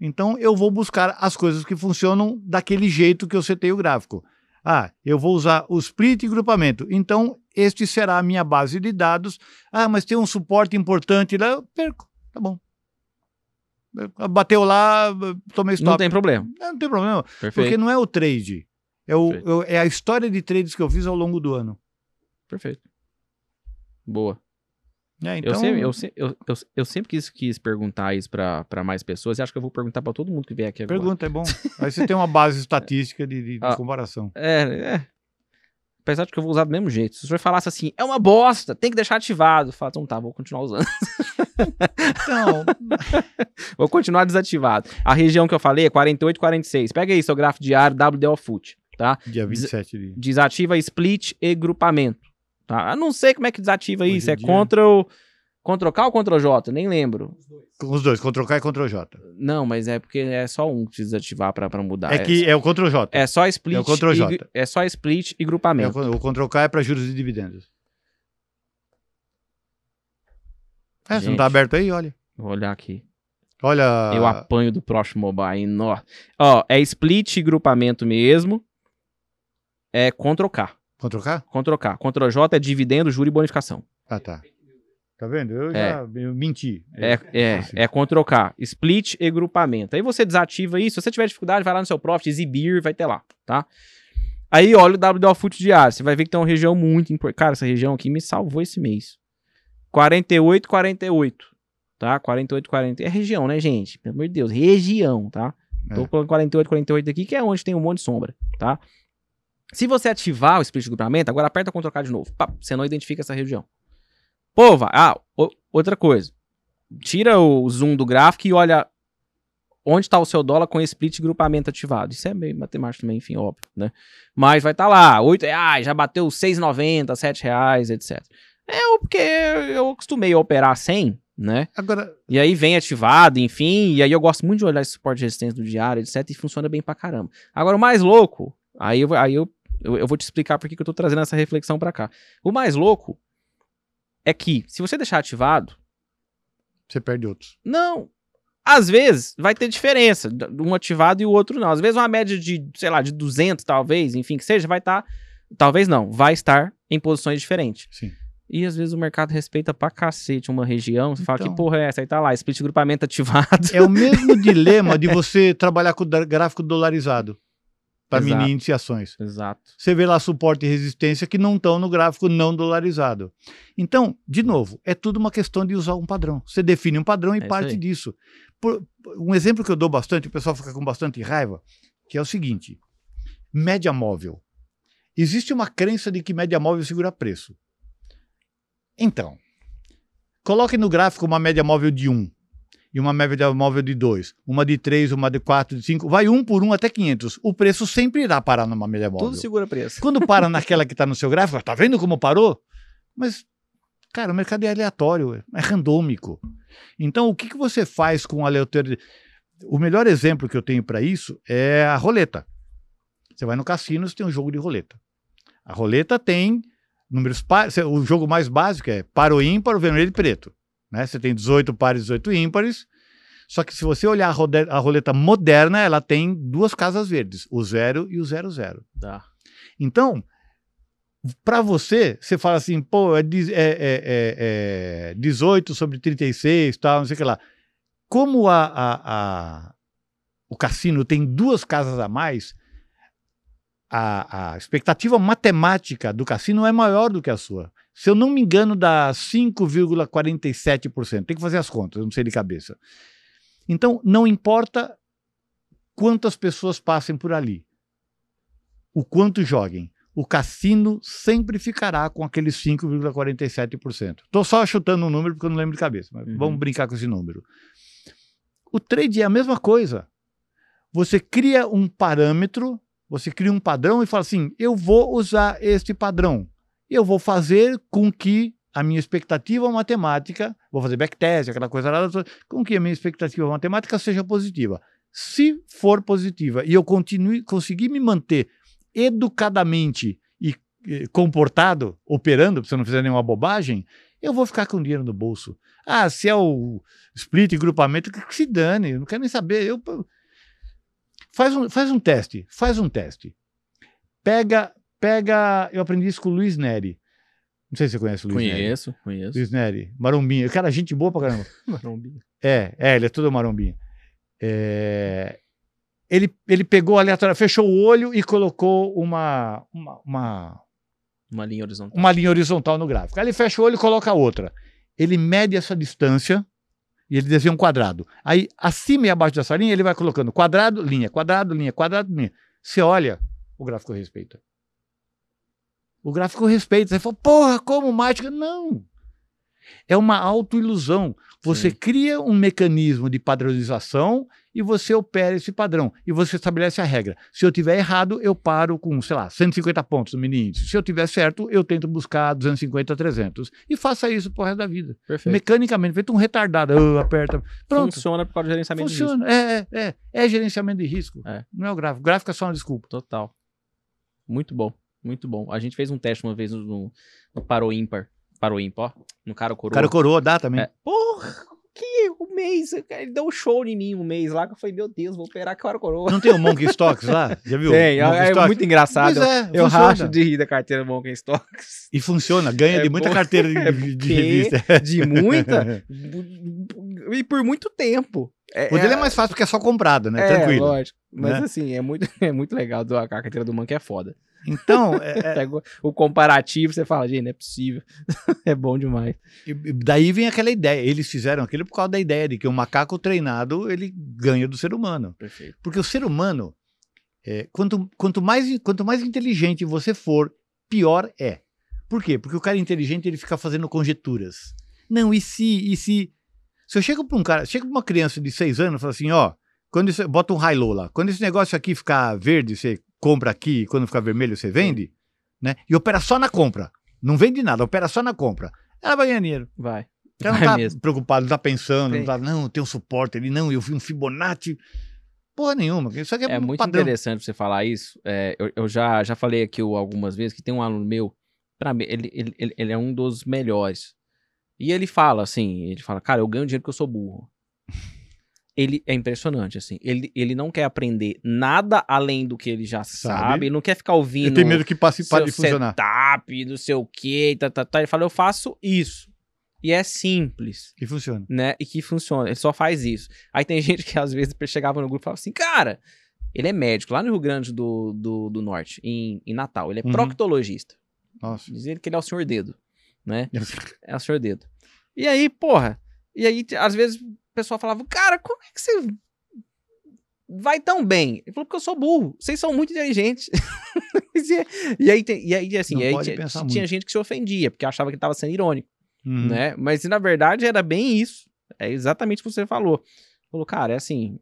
Então eu vou buscar as coisas que funcionam daquele jeito que eu setei o gráfico. Ah, eu vou usar o split e grupamento. Então este será a minha base de dados. Ah, mas tem um suporte importante lá, eu perco. Tá bom. Bateu lá, tomei stop. Não tem problema. Não, não tem problema, Perfeito. porque não é o trade. É, o, eu- é a história de trades que eu fiz ao longo do ano. Perfeito. Boa. É, então, Eu, sempre, eu, eu, eu, eu sempre quis, quis perguntar isso pra, pra mais pessoas e acho que eu vou perguntar pra todo mundo que vier aqui agora. Pergunta, é bom. Aí você tem uma base estatística de, de- de Ah. comparação. É, é. Apesar de que eu vou usar do mesmo jeito. Se o senhor falasse assim, é uma bosta, tem que deixar ativado. Eu falo, então tá, vou continuar usando. Então, vou continuar desativado. A região que eu falei é 48, 46. Pega aí seu gráfico diário WDO Foot, tá? dia 27 de. Desativa split e grupamento. Tá? Eu não sei como é que desativa Hoje isso. É dia- Ctrl, Ctrl K ou Ctrl J? Nem lembro. Os dois, Ctrl K e Ctrl J. Não, mas é porque é só um que precisa desativar pra, pra mudar. É que é o Ctrl J. É só split. É o Ctrl J. E, é só split e É grupamento. o, o Ctrl K é para juros e dividendos. É, você não Gente. tá aberto aí? Olha. Vou olhar aqui. Olha. Eu apanho do próximo mobile. Nó. Ó, é split e grupamento mesmo. É Ctrl K. Ctrl K? Ctrl K. Ctrl J é dividendo, juro e bonificação. Ah, tá. Tá vendo? Eu É. já eu menti. É, é, assim. é Ctrl K. Split e grupamento. Aí você desativa isso. Se você tiver dificuldade, vai lá no seu Profit, exibir, vai ter lá, tá? Aí olha o WDO Foot diário. Você vai ver que tem uma região muito importante. Cara, essa região aqui me salvou esse mês. 48, 48. Tá? 48, 40. É região, né, gente? Pelo amor de Deus. Região, tá? Tô É. colocando 48, 48 aqui, que é onde tem um monte de sombra, tá? Se você ativar o split de grupamento, agora aperta Ctrl K de novo. Pá, você não identifica essa região. Pô, vai. Ah, o- outra coisa. Tira o zoom do gráfico e olha onde está o seu dólar com split de grupamento ativado. Isso é meio matemática também, enfim, óbvio, né? Mas vai estar lá, 8 reais, já bateu 6,90, 7 reais, etc. É porque eu acostumei a operar 100, né? Agora, E aí vem ativado, enfim, e aí eu gosto muito de olhar esse suporte de resistência do diário, etc, e funciona bem pra caramba. Agora, o mais louco, aí eu, aí eu, eu, eu vou te explicar por que eu tô trazendo essa reflexão pra cá. O mais louco é que, se você deixar ativado, você perde outros. não. Às vezes vai ter diferença, um ativado e o outro não. Às vezes uma média de, sei lá, de 200 talvez, enfim, que seja, vai estar, talvez não, vai estar em posições diferentes. Sim. E às vezes o mercado respeita pra cacete uma região, você fala Então. que porra é essa? Aí tá lá, split grupamento ativado. É o mesmo dilema de você trabalhar com o gráfico dolarizado. Para mini índice ações. Exato. Você vê lá suporte e resistência que não estão no gráfico não dolarizado. Então, de novo, é tudo uma questão de usar um padrão. Você define um padrão e isso parte disso. Por- um exemplo que eu dou bastante, o pessoal fica com bastante raiva, que é o seguinte: média móvel. Existe uma crença de que média móvel segura preço. Então, coloque no gráfico uma média móvel de 1 e uma média móvel de 2, uma de 3, uma de 4, de 5, vai um por um até 500. O preço sempre irá parar numa média móvel. Tudo segura preço. Quando para naquela que está no seu gráfico, tá vendo como parou? Mas, cara, o mercado é aleatório, é randômico. Então, o que, que você faz com a aleatoriedade? O melhor exemplo que eu tenho para isso é a roleta. Você vai no cassino, você tem um jogo de roleta. A roleta tem números pares. O jogo mais básico é par ou ímpar, o vermelho e preto. Né? Você tem 18 pares e 18 ímpares. Só que se você olhar a, roleta moderna, ela tem duas casas verdes, o 0 e o 00. Dá. Então, para você, você fala assim, pô, é, é, é, é, é 18 sobre 36, tal, não sei o que lá. Como a, a- a- o cassino tem duas casas a mais, a, a expectativa matemática do cassino é maior do que a sua. Se eu não me engano, dá 5,47%. Tem que fazer as contas, eu não sei de cabeça. Então, não importa quantas pessoas passem por ali, o quanto joguem, o cassino sempre ficará com aqueles 5,47%. Estou só chutando um número porque eu não lembro de cabeça, mas Uhum. vamos brincar com esse número. O trade é a mesma coisa. Você cria um parâmetro, você cria um padrão e fala assim: eu vou usar este padrão. Eu vou fazer com que a minha expectativa matemática, vou fazer backtest, aquela coisa lá, com que a minha expectativa matemática seja positiva. Se for positiva e eu continue, conseguir me manter educadamente e eh, comportado, operando, se eu não fizer nenhuma bobagem, eu vou ficar com dinheiro no bolso. Ah, se é o split e grupamento, que se dane, eu não quero nem saber. Eu, faz, um, faz um teste, faz um teste. Pega, pega, eu aprendi isso com o Luiz Neri. Não sei se você conhece o Luiz Neri. Conheço, conheço. Luiz Neri, marombinha. Cara, gente boa pra caramba. Marombinha. É, é, ele é todo marombinha. É, ele, ele pegou aleatório, fechou o olho e colocou uma, uma, uma, Uma linha horizontal. uma linha horizontal no gráfico. Aí ele fecha o olho e coloca outra. Ele mede essa distância e ele desenha um quadrado. Aí, acima e abaixo dessa linha, ele vai colocando quadrado, linha, quadrado, linha, quadrado, linha. Você olha, o gráfico respeita. O gráfico respeita. Você fala, porra, como mágica? Não. É uma autoilusão. Você Sim. cria um mecanismo de padronização e você opera esse padrão. E você estabelece a regra. Se eu tiver errado, eu paro com, sei lá, 150 pontos no mini índice. Se eu tiver certo, eu tento buscar 250, 300. E faça isso pro resto da vida. Perfeito. Mecanicamente, feito um retardado. Ah, aperta. Pronto. Funciona por causa do gerenciamento de risco. Funciona. É, é, é. É gerenciamento de risco. É. Não é o gráfico. Gráfico é só uma desculpa. Total. Muito bom. Muito bom. A gente fez um teste uma vez no, no Paro Ímpar. Paro Ímpar, ó. No Cara Coroa. Cara, coroa dá também. É. Porra, que um mês. Ele deu um show em mim um mês lá que eu falei, meu Deus, vou operar Cara Coroa. Não tem o Monkey Stocks lá? Já viu? Tem, é, Stocks? muito engraçado. Pois é, eu funciona. racho de rir da carteira Monkey Stocks. E funciona, ganha É de muita bom. carteira de, É de revista. De muita. e por muito tempo. O dele é mais fácil porque é só comprado, né? É, Tranquilo. lógico. Mas né? assim, é muito, é muito legal. do- A carteira do Monkey é foda. Então, é- é- o comparativo, você fala, gente, não é possível. é bom demais. e- daí vem aquela ideia. Eles fizeram aquilo por causa da ideia de que o macaco treinado ele ganha do ser humano. Perfeito. Porque o ser humano, é, quanto, quanto, mais, quanto mais inteligente você for, pior é. Por quê? Porque o cara inteligente ele fica fazendo conjecturas. Não, e se, e se. Se eu chego para um cara, chego para uma criança de seis anos e falo assim, ó, quando isso, bota um high-low lá, quando esse negócio aqui ficar verde, você compra aqui, e quando ficar vermelho, você vende, né? E opera só na compra. Não vende nada, opera só na compra. Ela vai ganhar dinheiro. Vai. Ela não tá mesmo. preocupado, não tá pensando, Sim. não tá, não, tem um suporte ali, não, eu vi um Fibonacci. Porra nenhuma. Isso aqui é, É muito padrão. interessante você falar isso. É, eu eu já, já falei aqui algumas vezes que tem um aluno meu, pra mim, ele, ele, ele, ele é um dos melhores. E ele fala assim, ele fala, cara, eu ganho dinheiro porque eu sou burro. Ele é impressionante, assim. Ele, ele não quer aprender nada além do que ele já sabe. Sabe. Ele não quer ficar ouvindo Ele tem medo que passe para de funcionar. setup, não sei o que, tá, tá, tá. Ele fala, eu faço isso. E é simples E funciona. né? E que funciona. Ele só faz isso. Aí tem gente que às vezes chegava no grupo e falava assim, cara, Ele é médico lá no Rio Grande do, do, do Norte, em, em Natal. Ele é Uhum. proctologista. Nossa. Diz ele que ele é o senhor dedo, né? É o senhor dedo. E aí, porra, e aí, às vezes, pessoal falava, cara, como é que você vai tão bem? Ele falou, porque eu sou burro, vocês são muito inteligentes. e aí, e aí assim, Não e aí tinha, tinha gente que se ofendia, porque achava que ele tava sendo irônico, Uhum. né? Mas, na verdade, era bem isso. É exatamente o que você falou. Falou, cara, é assim,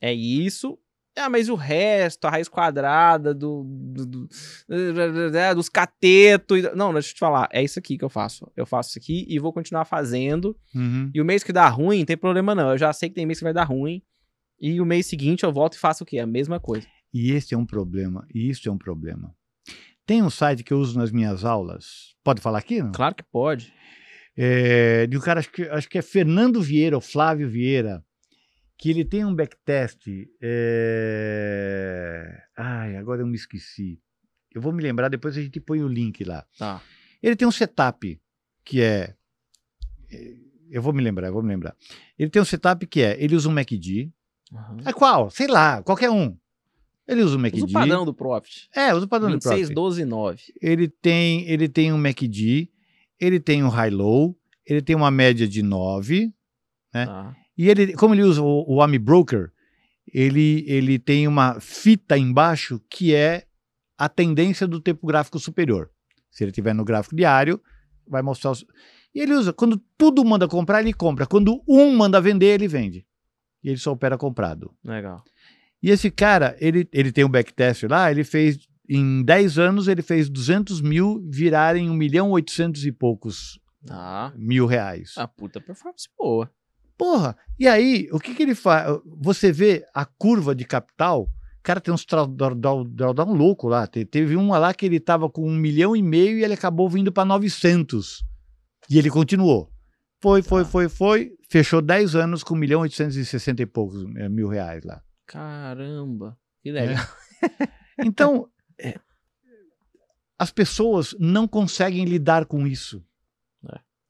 é isso... Ah, mas o resto, a raiz quadrada do, do- do- dos catetos. Não, deixa eu te falar. É isso aqui que eu faço. Eu faço isso aqui e vou continuar fazendo. Uhum. E o mês que dá ruim, não tem problema não. Eu já sei que tem mês que vai dar ruim. E o mês seguinte eu volto e faço o quê? A mesma coisa. E esse é um problema, e isso é um problema. Tem um site que eu uso nas minhas aulas. Pode falar aqui? Não? Claro que pode. É, de um cara, acho que, acho que é Fernando Vieira, ou Flávio Vieira, que ele tem um backtest. é, Ai, agora eu me esqueci. Eu vou me lembrar, depois a gente põe o link lá. Tá. Ele tem um setup que é. é, Eu vou me lembrar, eu vou me lembrar. Ele tem um setup que é: ele usa um MACD. Uhum. É qual? Sei lá, qualquer um. Ele usa um Usa MACD. o padrão do Profit. É, usa o padrão do 26, Profit. 12, 9. Ele tem, ele tem um MACD, ele tem um high-low, ele tem uma média de 9, É. Tá. E ele, como ele usa o, o AMI Broker, ele, ele tem uma fita embaixo que é a tendência do tempo gráfico superior. Se ele estiver no gráfico diário, vai mostrar os... E ele usa, quando tudo manda comprar, ele compra. Quando um manda vender, ele vende. E ele só opera comprado. Legal. E esse cara, ele, ele tem um backtest lá, ele fez, em 10 anos, ele fez 200 mil virarem 1 milhão 800 e poucos Tá. mil reais. A puta performance boa. Porra, e aí, o que que ele faz? Você vê a curva de capital, o cara tem uns drawdown louco lá. Te- Teve uma lá que ele tava com um milhão e meio e ele acabou vindo para 900. E ele continuou. Foi, foi, Ah. foi, foi. Fechou 10 anos com 1 milhão 860 e poucos eh, mil reais lá. Caramba. Que legal. Então, é, as pessoas não conseguem lidar com isso.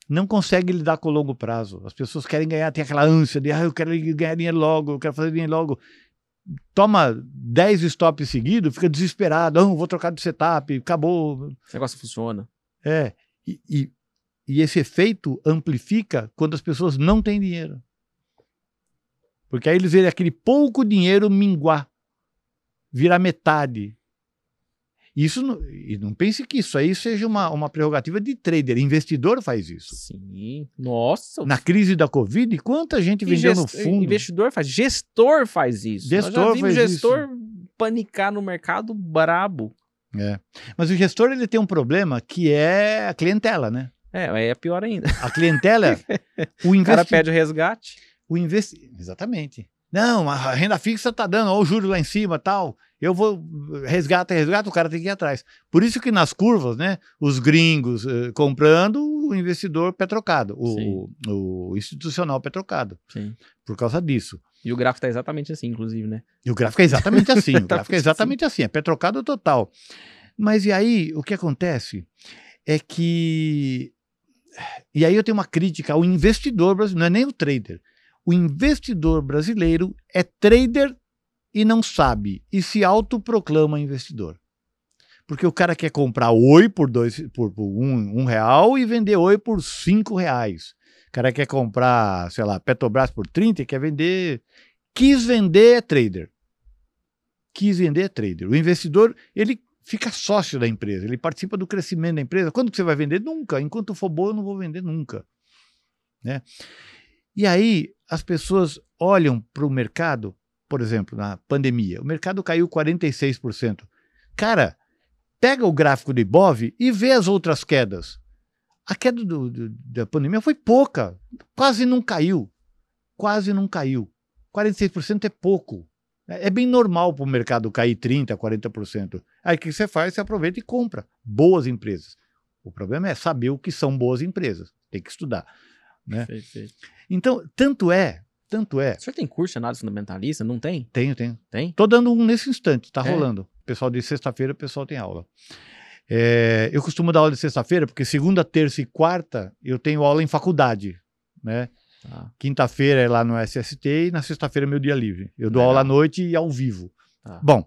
Não conseguem lidar com o longo prazo. As pessoas querem ganhar, tem aquela ânsia de, ah, eu quero ganhar dinheiro logo, eu quero fazer dinheiro logo. Toma 10 stops seguidos, fica desesperado, não, vou trocar de setup, acabou. Esse negócio funciona. É, e, e, e esse efeito amplifica quando as pessoas não têm dinheiro. Porque aí eles veem aquele pouco dinheiro minguar, virar metade. Isso não, e não pense que isso aí seja uma, uma prerrogativa de trader. Investidor faz isso. Sim. Nossa. Na crise da Covid, quanta gente vendeu no fundo? Investidor faz. Gestor faz isso. Gestor faz gestor panicar no mercado brabo. É. Mas o gestor ele tem um problema que é a clientela, né? É, aí é pior ainda. A clientela, o O cara pede o resgate. o investi... Exatamente. Não, a renda fixa tá dando, ó, o juro lá em cima tal. Eu vou resgata, resgata, o cara tem que ir atrás. Por isso que nas curvas, né, os gringos eh, comprando, o investidor petrocado, o, o institucional petrocado, Sim. por causa disso. E o gráfico tá exatamente assim, inclusive, né? E o gráfico é exatamente assim, o Tá gráfico é exatamente assim, é petrocado total. Mas e aí, o que acontece é que e aí eu tenho uma crítica ao investidor brasileiro, não é nem o trader. O investidor brasileiro é trader e não sabe, e se autoproclama investidor. Porque o cara quer comprar oi por, dois, por, por um, um real e vender oi por cinco reais. O cara quer comprar, sei lá, Petrobras por 30 e quer vender. Quis vender é trader. Quis vender é trader. O investidor, ele fica sócio da empresa, ele participa do crescimento da empresa. Quando que você vai vender? Nunca. Enquanto for bom, eu não vou vender nunca. Né? E aí, as pessoas olham para o mercado, por exemplo, na pandemia, o mercado caiu 46%. Cara, pega o gráfico do Ibov e vê as outras quedas. A queda do- do- da pandemia foi pouca, quase não caiu. Quase não caiu. 46% é pouco. É é bem normal para o mercado cair 30%, 40%. Aí o que você faz? Você aproveita e compra boas empresas. O problema é saber o que são boas empresas. Tem que estudar. Né? Perfeito. Então, tanto é, tanto é. O senhor tem curso de análise fundamentalista? Não tem? Tenho, tenho. Tem? Tô dando um nesse instante, tá É? rolando. Pessoal de sexta-feira, o pessoal tem aula. É, eu costumo dar aula de sexta-feira, porque segunda, terça e quarta eu tenho aula em faculdade, né? Tá. Quinta-feira é lá no SST e na sexta-feira é meu dia livre. Eu dou Legal. aula à noite e ao vivo, Tá. Bom,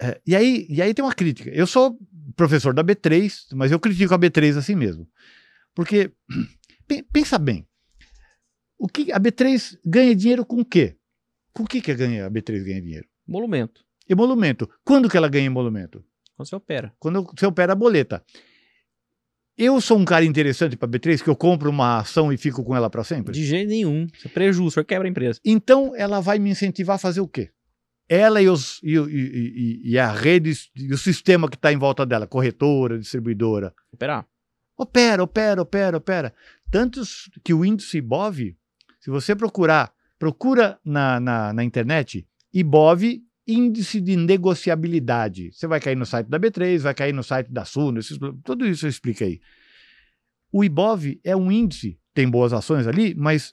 é, e, aí, e aí tem uma crítica. Eu sou professor da B3, mas eu critico a B3 assim mesmo. Porque, pe- pensa bem, o que a B3 ganha dinheiro com o quê? Com o que, que a, ganha, a B3 ganha dinheiro? Emolumento. Emolumento. Quando que ela ganha emolumento? Quando você opera. Quando você opera a boleta. Eu sou um cara interessante para B3 que eu compro uma ação e fico com ela para sempre? De jeito nenhum. Você é prejuízo, você quebra a empresa. Então ela vai me incentivar a fazer o quê? Ela e, os, e, e- e- e a rede e o sistema que está em volta dela, corretora, distribuidora. Operar. Opera, opera, opera, opera. Tantos que o índice IBOV, se você procurar, procura na, na, na internet, IBOV, índice de negociabilidade. Você vai cair no site da B3, vai cair no site da Suno, esses- tudo isso eu explico aí. O IBOV é um índice, tem boas ações ali, mas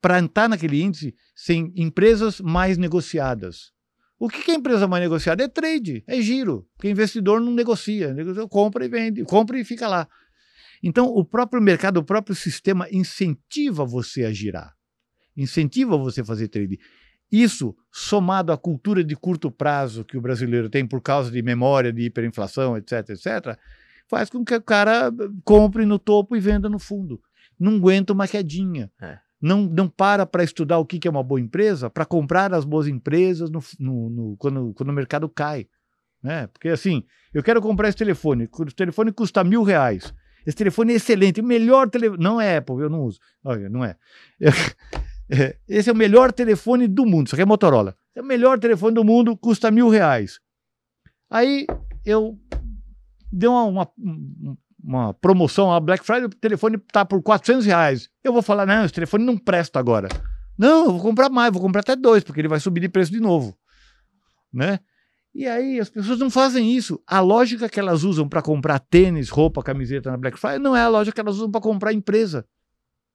para entrar naquele índice, tem empresas mais negociadas. O que que é empresa mais negociada? É trade, é giro, porque investidor não negocia, negocia, compra e vende, compra e fica lá. Então, o próprio mercado, o próprio sistema incentiva você a girar, incentiva você a fazer trade. Isso, somado à cultura de curto prazo que o brasileiro tem por causa de memória, de hiperinflação, etc, etc, faz com que o cara compre no topo e venda no fundo. Não aguenta uma quedinha. É. Não, não para para estudar o que que é uma boa empresa, para comprar as boas empresas no, no- no- quando, quando o mercado cai. Né? Porque assim, eu quero comprar esse telefone, o telefone custa mil reais. Esse telefone é excelente, o melhor telefone. Não é Apple, eu não uso. Olha, não é. É, Esse é o melhor telefone do mundo. Isso aqui é Motorola. É o melhor telefone do mundo, custa mil reais. Aí eu dei uma, uma, uma promoção, a Black Friday, o telefone tá por 400 reais. Eu vou falar, não, esse telefone não presta agora. Não, eu vou comprar mais, vou comprar até dois, porque ele vai subir de preço de novo. Né? E aí as pessoas não fazem isso. A lógica que elas usam para comprar tênis, roupa, camiseta na Black Friday não é a lógica que elas usam para comprar empresa.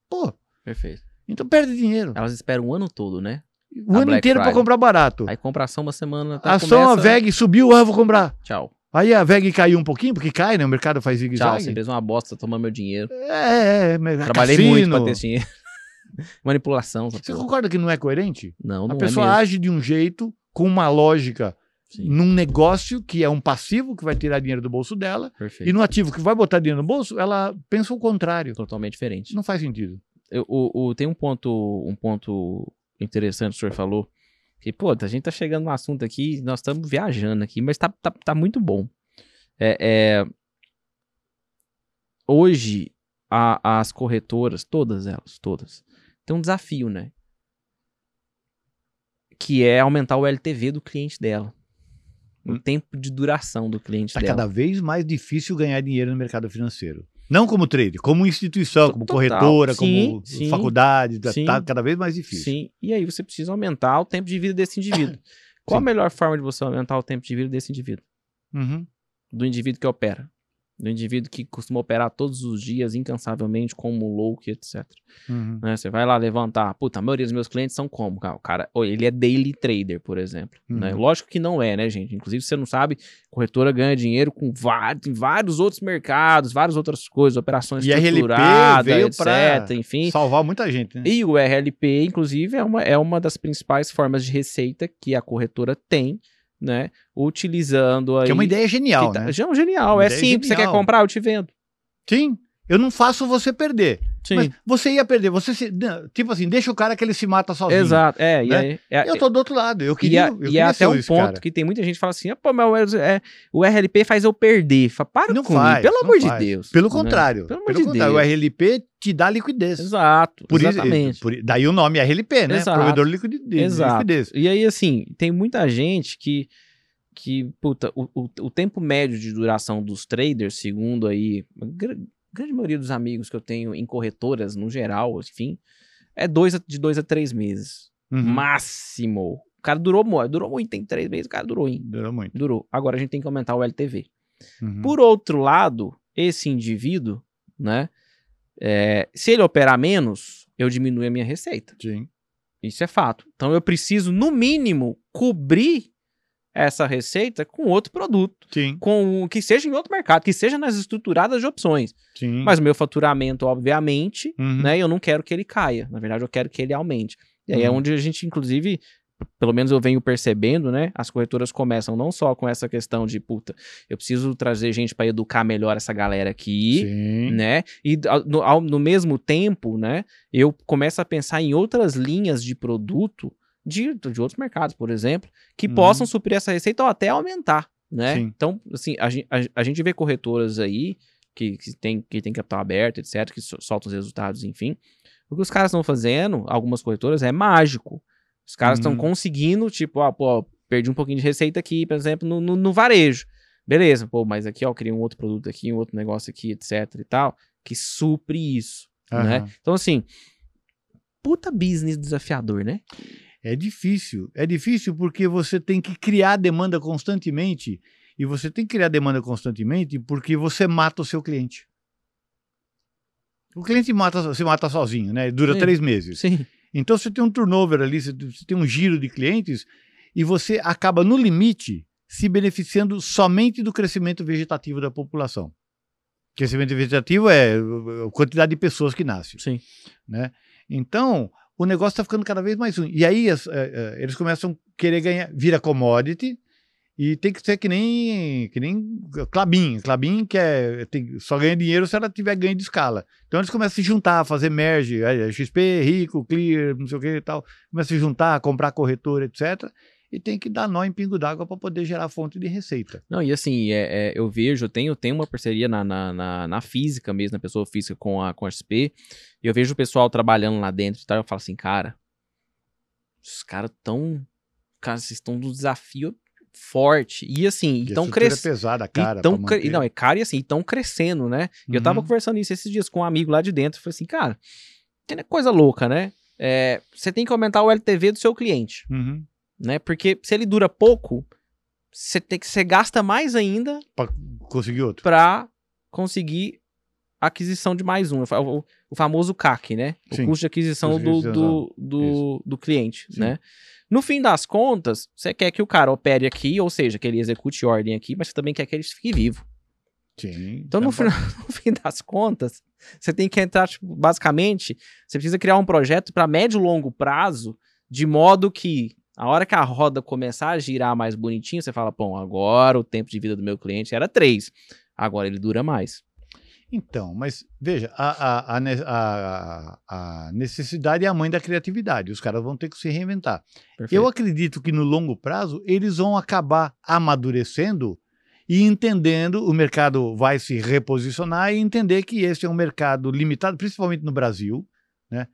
Pô, Perfeito. Então perde dinheiro. Elas esperam o ano todo, né? O a ano Black inteiro para comprar barato. Aí compra ação uma semana. Tá, A ação, a começa- VEG subiu, ah, vou comprar. Tchau. Aí a VEG caiu um pouquinho, porque cai, né? O mercado faz Tchau. Você zigue-zague. fez uma bosta, toma meu dinheiro. É, é, é. Trabalhei cassino. muito pra ter esse dinheiro. Manipulação. Você porra. concorda que não é coerente? Não, não a pessoa é age de um jeito, com uma lógica, Sim, num negócio que é um passivo que vai tirar dinheiro do bolso dela, perfeito. e no ativo que vai botar dinheiro no bolso, ela pensa o contrário. Totalmente diferente. Não faz sentido. Eu- o, o- tem um ponto, um ponto interessante que o senhor falou. Que, pô, a gente tá chegando no assunto aqui, nós estamos viajando aqui, mas tá, tá, tá muito bom. É, é, hoje, a- as corretoras, todas elas, todas, tem um desafio, né? Que é aumentar o LTV do cliente dela. O Hum. tempo de duração do cliente Está dela. cada vez mais difícil ganhar dinheiro no mercado financeiro. Não como trade, como instituição, como Total. corretora, Sim, como sim. faculdade, está Sim. cada vez mais difícil. Sim, e aí você precisa aumentar o tempo de vida desse indivíduo. Qual Sim. a melhor forma de você aumentar o tempo de vida desse indivíduo? Uhum. Do indivíduo que opera. Do indivíduo que costuma operar todos os dias, incansavelmente, como louco, etc. Uhum. Né? Você vai lá levantar. Puta, a maioria dos meus clientes são como? cara? O cara, ele é daily trader, por exemplo. né? Uhum. Lógico que não é, né, gente? Inclusive, você não sabe, corretora ganha dinheiro com vários, em vários outros mercados, várias outras coisas, operações E estruturadas, veio etc. pra Enfim, Salvar muita gente, né? e o RLP, inclusive, é uma, é uma das principais formas de receita que a corretora tem, né? Utilizando aí. Que é uma ideia genial, tá- né? é genial. Uma É simples. Você quer genial. comprar? Eu te vendo. Sim. Eu não faço você perder. Sim. Mas você ia perder. Você se, não, tipo assim, deixa o cara que ele se mata sozinho. Exato. É, e né? aí. É, Eu tô do outro lado. Eu e queria. eu e é queria até ser um ponto cara. que tem muita gente que fala assim: ah, pô, mas é, o RLP faz eu perder. Fala, para Não com faz, pelo não amor de faz. Deus. Pelo né? contrário. Pelo Pelo, amor de contrário. Deus. O RLP te dá liquidez. Exato. Por isso- exatamente. por- daí o nome RLP, né? Exato. Provedor de liquide- de Exato. liquidez. E aí, assim, tem muita gente que, que puta, o, o, o tempo médio de duração dos traders, segundo aí, a grande maioria dos amigos que eu tenho em corretoras, no geral, enfim, é dois, a- de dois a três meses. Uhum. Máximo. O cara durou muito, durou muito, tem três meses, o cara durou, hein? Durou muito. Durou. Agora a gente tem que aumentar o LTV. Uhum. Por outro lado, esse indivíduo, né, é, se ele operar menos, eu diminuo a minha receita. Sim. Isso é fato. Então eu preciso, no mínimo, cobrir essa receita com outro produto, Sim. com que seja em outro mercado, que seja nas estruturadas de opções. Sim. Mas o meu faturamento, obviamente, Uhum. né, eu não quero que ele caia. Na verdade, eu quero que ele aumente. E aí é Uhum. onde a gente, inclusive, pelo menos eu venho percebendo, né? As corretoras começam não só com essa questão de, puta, eu preciso trazer gente para educar melhor essa galera aqui, Sim. né? E no, ao- no mesmo tempo, né? Eu começo a pensar em outras linhas de produto de, de outros mercados, por exemplo, que Uhum. possam suprir essa receita ou até aumentar, né? Sim. Então, assim, a, a- a gente vê corretoras aí que, que, tem, que tem capital aberto, etc., que so- soltam os resultados, enfim. O que os caras estão fazendo, algumas corretoras, é mágico. Os caras estão Uhum. conseguindo, tipo, ah, pô, perdi um pouquinho de receita aqui, por exemplo, no, no, no varejo. Beleza, pô, mas aqui, ó, eu criei um outro produto aqui, um outro negócio aqui, etc e tal, que supre isso, né? Aham. Então, assim, puta business desafiador, né? É difícil. É difícil porque você tem que criar demanda constantemente. E você tem que criar demanda constantemente porque você mata o seu cliente. O cliente mata, se mata sozinho, né? Dura Sim. três meses. Sim. Então você tem um turnover ali, você tem um giro de clientes e você acaba, no limite, se beneficiando somente do crescimento vegetativo da população. Crescimento vegetativo é a quantidade de pessoas que nascem Sim. né? Então, o negócio está ficando cada vez mais ruim. E aí as- eh, eh, eles começam a querer ganhar, vira commodity e tem que ser que nem que nem Clabin. Clabin que é, tem- só ganha dinheiro se ela tiver ganho de escala. Então eles começam a se juntar, fazer merge, aí, XP, Rico, Clear, não sei o que e tal. Começam a se juntar, comprar corretora, etc. E tem que dar nó em pingo d'água para poder gerar fonte de receita. Não, e assim, é, é, eu vejo, eu tenho, tenho uma parceria na, na, na, na física mesmo, na pessoa física com a, com a XP, e eu vejo o pessoal trabalhando lá dentro e tal, eu falo assim, cara, os caras tão, cara, vocês estão num desafio forte, e assim, E então estrutura é crescendo, pesada, cara. pra manter. não, é caro e assim, estão crescendo, né, e eu tava Uhum. conversando isso esses dias com um amigo lá de dentro, eu falei assim, cara, tem coisa louca, né, é, você tem que aumentar o LTV do seu cliente, Uhum. Né, porque se ele dura pouco, você tem que, você gasta mais ainda Pra conseguir outro. para conseguir aquisição de mais um. O, fa- o- o famoso CAC, né? O Sim. custo de aquisição do, do, do, do cliente, Sim. né? No fim das contas, você quer que o cara opere aqui, ou seja, que ele execute ordem aqui, mas você também quer que ele fique vivo. Sim. Então, no, Então, final, no fim das contas, você tem que entrar, tipo, basicamente, você precisa criar um projeto para médio e longo prazo, de modo que a hora que a roda começar a girar mais bonitinho, você fala, bom, agora o tempo de vida do meu cliente era três, agora ele dura mais. Então, mas veja, a, a, a- a necessidade é a mãe da criatividade. Os caras vão ter que se reinventar. Perfeito. Eu acredito que no longo prazo eles vão acabar amadurecendo e entendendo, o mercado vai se reposicionar e entender que esse é um mercado limitado, principalmente no Brasil. Né?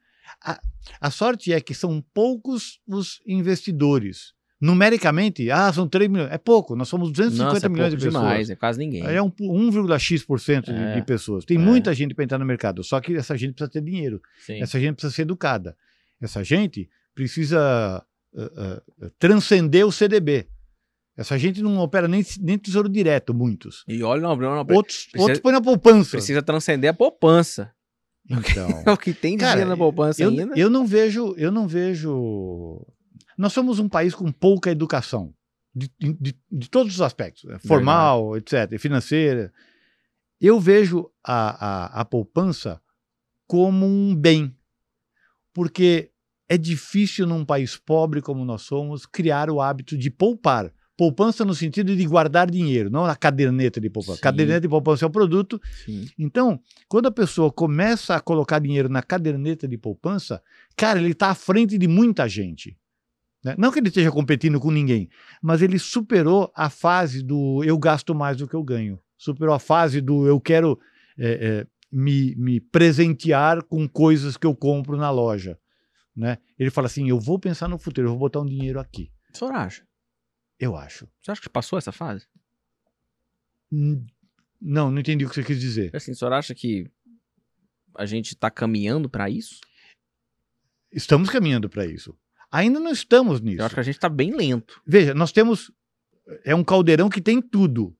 A, a sorte é que são poucos os investidores. Numericamente, ah, são 3 milhões. É pouco, nós somos 250 Nossa, é milhões de pessoas. demais, é quase ninguém. É um, 1,x% de, É. de pessoas. Tem É. muita gente para entrar no mercado, só que essa gente precisa ter dinheiro, Sim. essa gente precisa ser educada, essa gente precisa uh, uh, transcender o CDB. Essa gente não opera nem, nem tesouro direto, muitos. E olha, não, não, não Outros, precisa- outros põem na poupança. precisa transcender a poupança. Então, É o que tem de Cara, dinheiro na poupança eu, ainda. eu não vejo, eu não vejo. Nós somos um país com pouca educação de, de, de todos os aspectos, né? formal, etc., financeira. Eu vejo a, a, a poupança como um bem, porque é difícil num país pobre como nós somos criar o hábito de poupar. Poupança no sentido de guardar dinheiro, não a caderneta de poupança. Sim. Caderneta de poupança é o produto, Sim. então, quando a pessoa começa a colocar dinheiro na caderneta de poupança, cara, ele está à frente de muita gente. né? Não que ele esteja competindo com ninguém, mas ele superou a fase do eu gasto mais do que eu ganho. Superou a fase do eu quero é, é, me, me presentear com coisas que eu compro na loja. Né? Ele fala assim: eu vou pensar no futuro, eu vou botar um dinheiro aqui. O senhor acha? Eu acho. Você acha que passou essa fase? Não, não entendi o que você quis dizer. Assim, o senhor acha que a gente tá caminhando pra isso? Estamos caminhando para isso. Ainda não estamos nisso. Eu acho que a gente tá bem lento. Veja, nós temos. É um caldeirão que tem tudo.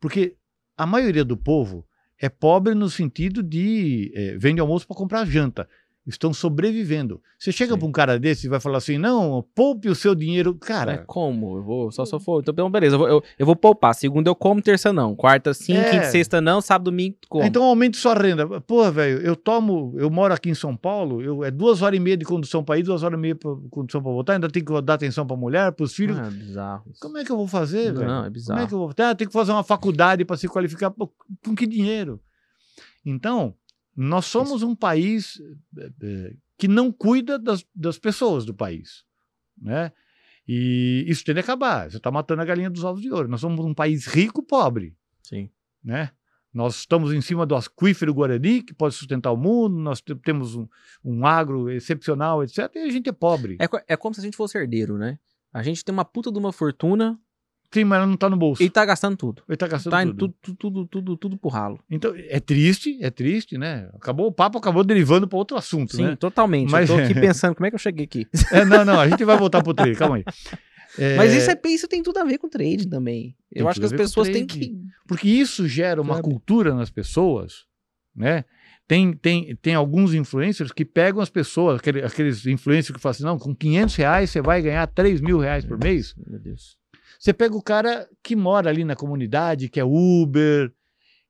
Porque a maioria do povo é pobre no sentido de é, vende almoço para comprar janta. Estão sobrevivendo. Você chega para um cara desse e vai falar assim: não, poupe o seu dinheiro. É Cara, como? Eu vou, só se for. Então, beleza, eu vou, eu, eu vou poupar. Segunda eu como, terça não. Quarta sim, É. quinta sexta não, sábado, domingo como. então aumente sua renda. Pô, velho, eu tomo, eu moro aqui em São Paulo, eu, é duas horas e meia de condução para ir, duas horas e meia de condução para voltar, ainda tem que dar atenção para mulher, para os filhos. Ah, é bizarro. Como é que eu vou fazer, velho? Não, é Como bizarro. é que eu vou. Ah, tem que fazer uma faculdade para se qualificar. Pô, com que dinheiro? Então, nós somos um país eh, eh, que não cuida das, das pessoas do país. Né? E isso tem que acabar. Você está matando a galinha dos ovos de ouro. Nós somos um país rico, pobre. Sim. Né? Nós estamos em cima do aquífero Guarani, que pode sustentar o mundo, nós te- temos um, um agro excepcional, etc. E a gente é pobre. É, é como se a gente fosse herdeiro, né? A gente tem uma puta de uma fortuna Sim, mas ela não está no bolso. e tá gastando tudo. Ele está gastando Tá tudo. tudo, tudo, tudo, tudo, tudo pro ralo. Então, é triste, é triste, né? Acabou o papo, acabou derivando para outro assunto, Sim, né? totalmente. Mas- Eu tô aqui pensando, como é que eu cheguei aqui? É, não, não, a gente vai voltar pro trade, calma aí. É, Mas isso, é, isso tem tudo a ver com trade também. Tem Eu acho que as pessoas têm que. Porque isso gera uma Sabe? cultura nas pessoas, né? Tem, tem, tem alguns influencers que pegam as pessoas, aquele- aqueles influencers que falam assim, não, com 500 reais você vai ganhar 3 mil reais por mês. Meu Deus. Você pega o cara que mora ali na comunidade, que é Uber,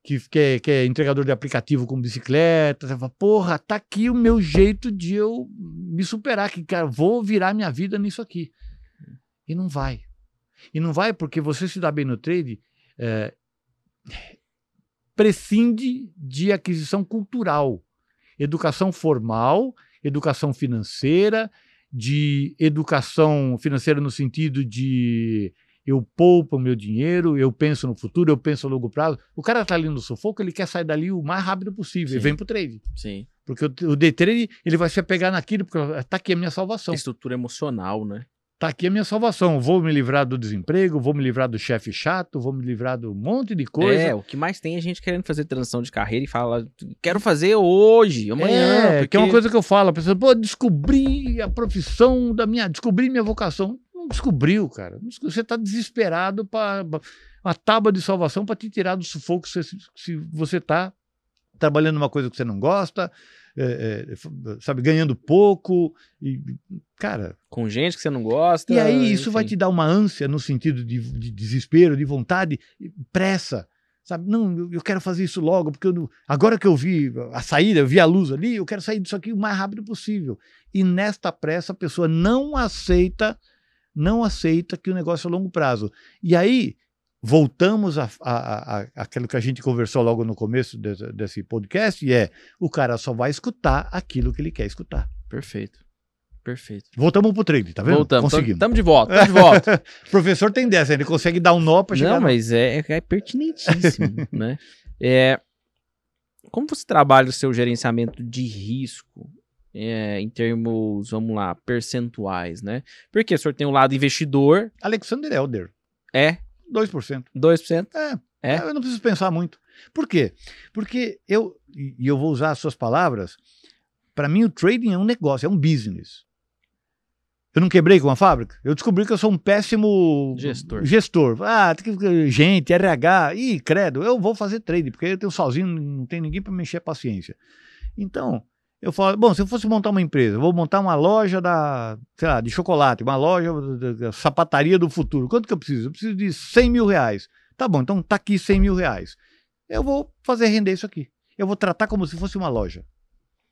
que, que, é, que é entregador de aplicativo com bicicleta. Você fala, porra, tá aqui o meu jeito de eu me superar, que cara, vou virar minha vida nisso aqui. E não vai. E não vai porque você se dá bem no trade, é, prescinde de aquisição cultural, educação formal, educação financeira, de educação financeira no sentido de eu poupo o meu dinheiro, eu penso no futuro, eu penso a longo prazo. O cara está ali no sufoco, ele quer sair dali o mais rápido possível Sim. vem para o trade. Sim. Porque o, o day trade, ele vai se apegar naquilo, porque está aqui a minha salvação. Estrutura emocional, né? Está aqui a minha salvação. Vou me livrar do desemprego, vou me livrar do chefe chato, vou me livrar do monte de coisa. É, o que mais tem é gente querendo fazer transição de carreira e fala, quero fazer hoje, amanhã. É, porque... que é uma coisa que eu falo, a pessoa, pô, descobri a profissão da minha, descobri minha vocação. Não descobriu, cara. Você está desesperado para uma tábua de salvação para te tirar do sufoco se, se você está trabalhando numa coisa que você não gosta, é, é, sabe, ganhando pouco, e, cara. Com gente que você não gosta. E aí isso vai enfim. te dar uma ânsia no sentido de, de desespero, de vontade, pressa. Sabe, não, eu- quero fazer isso logo, porque eu agora que eu vi a saída, eu vi a luz ali, eu quero sair disso aqui o mais rápido possível. E nesta pressa a pessoa não aceita, não aceita que o negócio é a longo prazo. E aí voltamos a, a, a, aquilo que a gente conversou logo no começo desse, desse podcast, e é o cara só vai escutar aquilo que ele quer escutar. Perfeito. Perfeito. Voltamos pro trade, tá vendo? Voltamos. Conseguimos. Estamos de volta, estamos de volta. O professor tem dessa, ele consegue dar um nó para chegar Não, no- mas é, é pertinentíssimo, né? É, como você trabalha o seu gerenciamento de risco é, em termos, vamos lá, percentuais, né? Porque o senhor tem o lado investidor, Alexander Elder, é 2%. 2%. É, É? eu não preciso pensar muito. Por quê? Porque eu, e eu vou usar as suas palavras, para mim o trading é um negócio, é um business. Eu não quebrei com a fábrica? Eu descobri que eu sou um péssimo Gestor. gestor. Ah, tem que gente, RH, ih, credo, eu vou fazer trade, porque eu tenho sozinho, não tem ninguém para mexer a paciência. Então, eu falo, bom, se eu fosse montar uma empresa, vou montar uma loja da, sei lá, de chocolate, uma loja da, sapataria do futuro. Quanto que eu preciso? Eu preciso de 100 mil reais. Tá bom, então tá aqui 100 mil reais. Eu vou fazer render isso aqui. Eu vou tratar como se fosse uma loja.